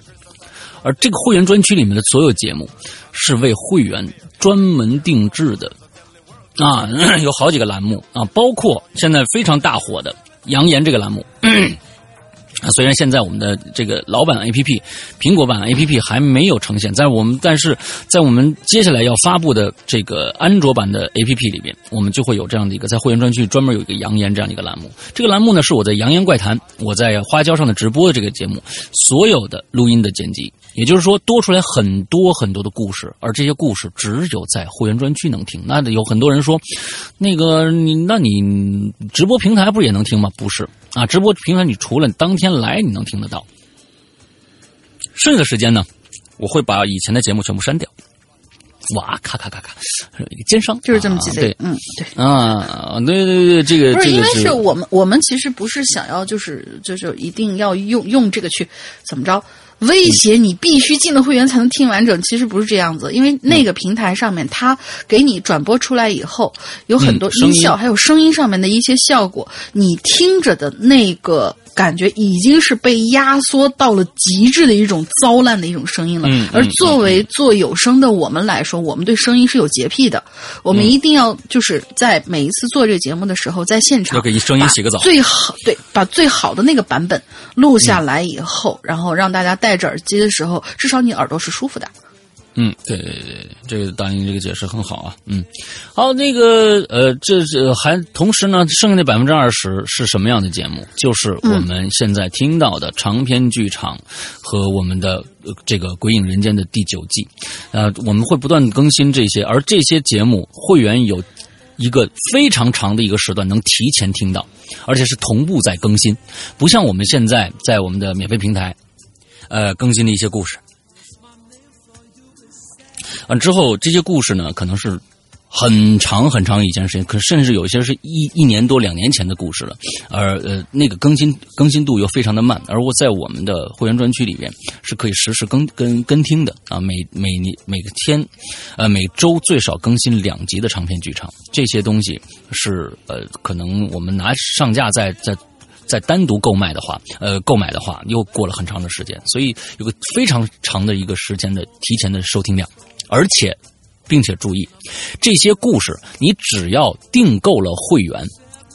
而这个会员专区里面的所有节目，是为会员专门定制的，啊，有好几个栏目啊，包括现在非常大火的《扬言》这个栏目。啊，虽然现在我们的这个老版 APP，苹果版 APP 还没有呈现，在我们但是在我们接下来要发布的这个安卓版的 APP 里边，我们就会有这样的一个在会员专区专门有一个“扬言”这样一个栏目。这个栏目呢是我在《扬言怪谈》我在花椒上的直播的这个节目所有的录音的剪辑，也就是说多出来很多很多的故事，而这些故事只有在会员专区能听。那有很多人说，那个你那你直播平台不是也能听吗？不是啊，直播平台你除了当天来你能听得到，剩下的时间呢，我会把以前的节目全部删掉。哇，咔咔咔咔，奸商就是这么几啊对，嗯，对。啊，对对对，这个不是因为是我们，我们其实不是想要，就是就是一定要用用这个去怎么着威胁你，必须进了会员才能听完整。其实不是这样子，因为那个平台上面，它给你转播出来以后，有很多音效，还有声音上面的一些效果，你听着的那个。感觉已经是被压缩到了极致的一种糟烂的一种声音了。而作为做有声的我们来说，我们对声音是有洁癖的，我们一定要就是在每一次做这个节目的时候，在现场要给声音洗个澡。最好对，把最好的那个版本录下来以后，然后让大家戴着耳机的时候，至少你耳朵是舒服的。嗯，对对对对，这个大英这个解释很好啊。嗯，好，那个呃，这这还同时呢，剩下的百分之二十是什么样的节目？就是我们现在听到的长篇剧场和我们的、呃、这个《鬼影人间》的第九季。呃，我们会不断地更新这些，而这些节目会员有一个非常长的一个时段能提前听到，而且是同步在更新，不像我们现在在我们的免费平台，呃，更新的一些故事。完之后，这些故事呢，可能是很长很长一件事情，可甚至有些是一一年多、两年前的故事了。而呃，那个更新更新度又非常的慢。而我在我们的会员专区里面是可以实时更跟跟听的啊，每每年每个天，呃，每周最少更新两集的长篇剧场。这些东西是呃，可能我们拿上架在在。再单独购买的话，呃，购买的话又过了很长的时间，所以有个非常长的一个时间的提前的收听量，而且，并且注意，这些故事你只要订购了会员，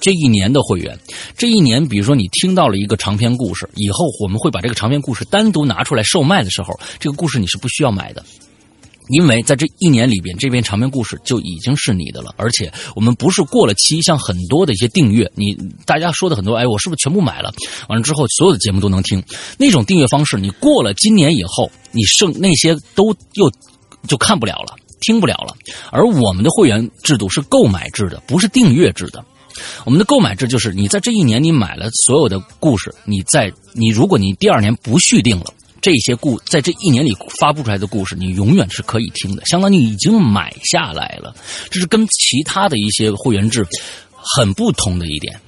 这一年的会员，这一年，比如说你听到了一个长篇故事，以后我们会把这个长篇故事单独拿出来售卖的时候，这个故事你是不需要买的。因为在这一年里边，这篇长篇故事就已经是你的了，而且我们不是过了期，像很多的一些订阅，你大家说的很多，哎，我是不是全部买了？完了之后，所有的节目都能听。那种订阅方式，你过了今年以后，你剩那些都又就看不了了。听不了了。而我们的会员制度是购买制的，不是订阅制的。我们的购买制就是你在这一年你买了所有的故事，你在你如果你第二年不续订了，这些故在这一年里发布出来的故事，你永远是可以听的，相当于已经买下来了。这是跟其他的一些会员制很不同的一点，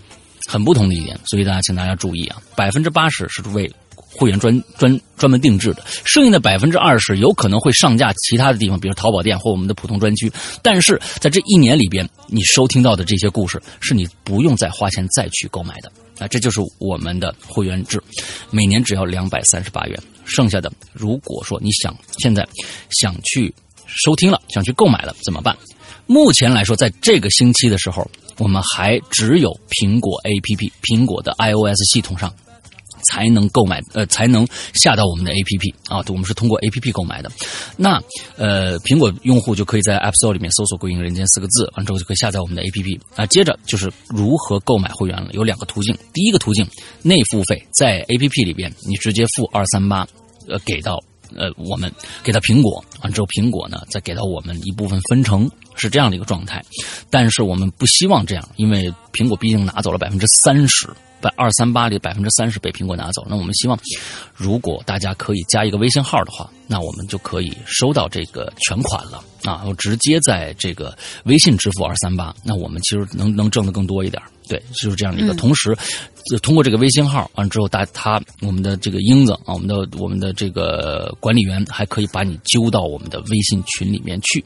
很不同的一点。所以大家请大家注意啊，百分之八十是为会员专专专门定制的，剩下的百分之二十有可能会上架其他的地方，比如淘宝店或我们的普通专区。但是在这一年里边，你收听到的这些故事是你不用再花钱再去购买的啊，这就是我们的会员制，每年只要两百三十八元。剩下的，如果说你想现在想去收听了，想去购买了怎么办？目前来说，在这个星期的时候，我们还只有苹果 APP、苹果的 iOS 系统上。才能购买，呃，才能下到我们的 APP 啊，我们是通过 APP 购买的。那呃，苹果用户就可以在 App Store 里面搜索“归隐人间”四个字，完之后就可以下载我们的 APP 啊。接着就是如何购买会员了，有两个途径。第一个途径内付费，在 APP 里边你直接付二三八，呃，给到呃我们给到苹果，完之后苹果呢再给到我们一部分分成，是这样的一个状态。但是我们不希望这样，因为苹果毕竟拿走了百分之三十。百二三八里百分之三十被苹果拿走，那我们希望，如果大家可以加一个微信号的话，那我们就可以收到这个全款了啊！我直接在这个微信支付二三八，那我们其实能能挣得更多一点。对，就是这样的一个。同时，就通过这个微信号完之后，大他我们的这个英子啊，我们的我们的这个管理员还可以把你揪到我们的微信群里面去，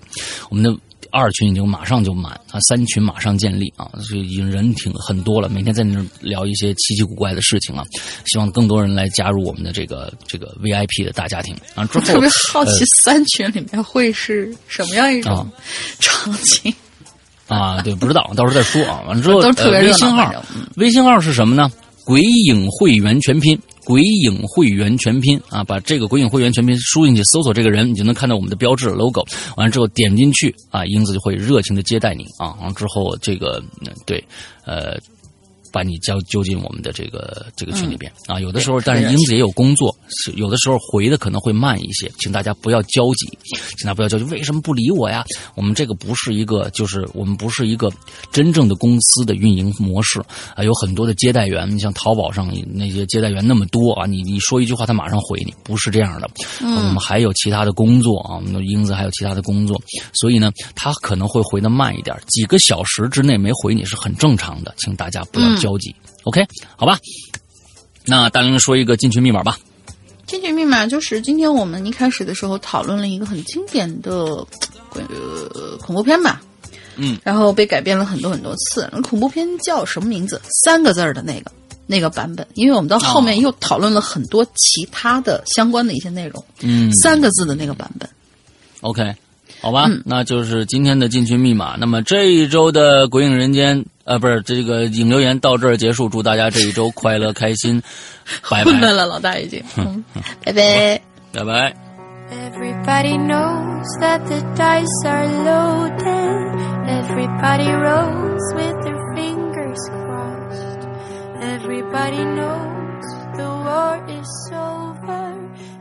我们的。二群已经马上就满啊，三群马上建立啊，所以已经人挺很多了。每天在那聊一些奇奇古怪的事情啊，希望更多人来加入我们的这个这个 VIP 的大家庭啊。之后特别好奇三群里面会是什么样一种场景 啊？对，不知道，到时候再说啊。完了之后，都特别微信号，微信号是什么呢？鬼影会员全拼。鬼影会员全拼啊，把这个鬼影会员全拼输进去，搜索这个人，你就能看到我们的标志 logo。完了之后点进去啊，英子就会热情的接待你啊。完了之后，这个对，呃。把你交揪进我们的这个这个群里边啊，有的时候，但是英子也有工作，有的时候回的可能会慢一些，请大家不要焦急，请大家不要焦急，为什么不理我呀？我们这个不是一个，就是我们不是一个真正的公司的运营模式啊，有很多的接待员，你像淘宝上那些接待员那么多啊，你你说一句话，他马上回你，不是这样的，我们还有其他的工作啊，我们的英子还有其他的工作，所以呢，他可能会回的慢一点，几个小时之内没回你是很正常的，请大家不要。交集，OK，好吧。那大玲说一个进群密码吧。进群密码就是今天我们一开始的时候讨论了一个很经典的恐怖片吧。嗯。然后被改编了很多很多次。恐怖片叫什么名字？三个字儿的那个那个版本。因为我们到后面又讨论了很多其他的相关的一些内容。嗯。三个字的那个版本。OK，好吧，那就是今天的进群密码。那么这一周的鬼影人间。呃，不是这个影留言到这儿结束，祝大家这一周快乐开心，拜拜。混乱了，老大已经，嗯拜拜，拜拜。Everybody knows that the dice are loaded. Everybody rolls with their fingers crossed. Everybody knows the war is over.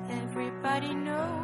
Everybody knows.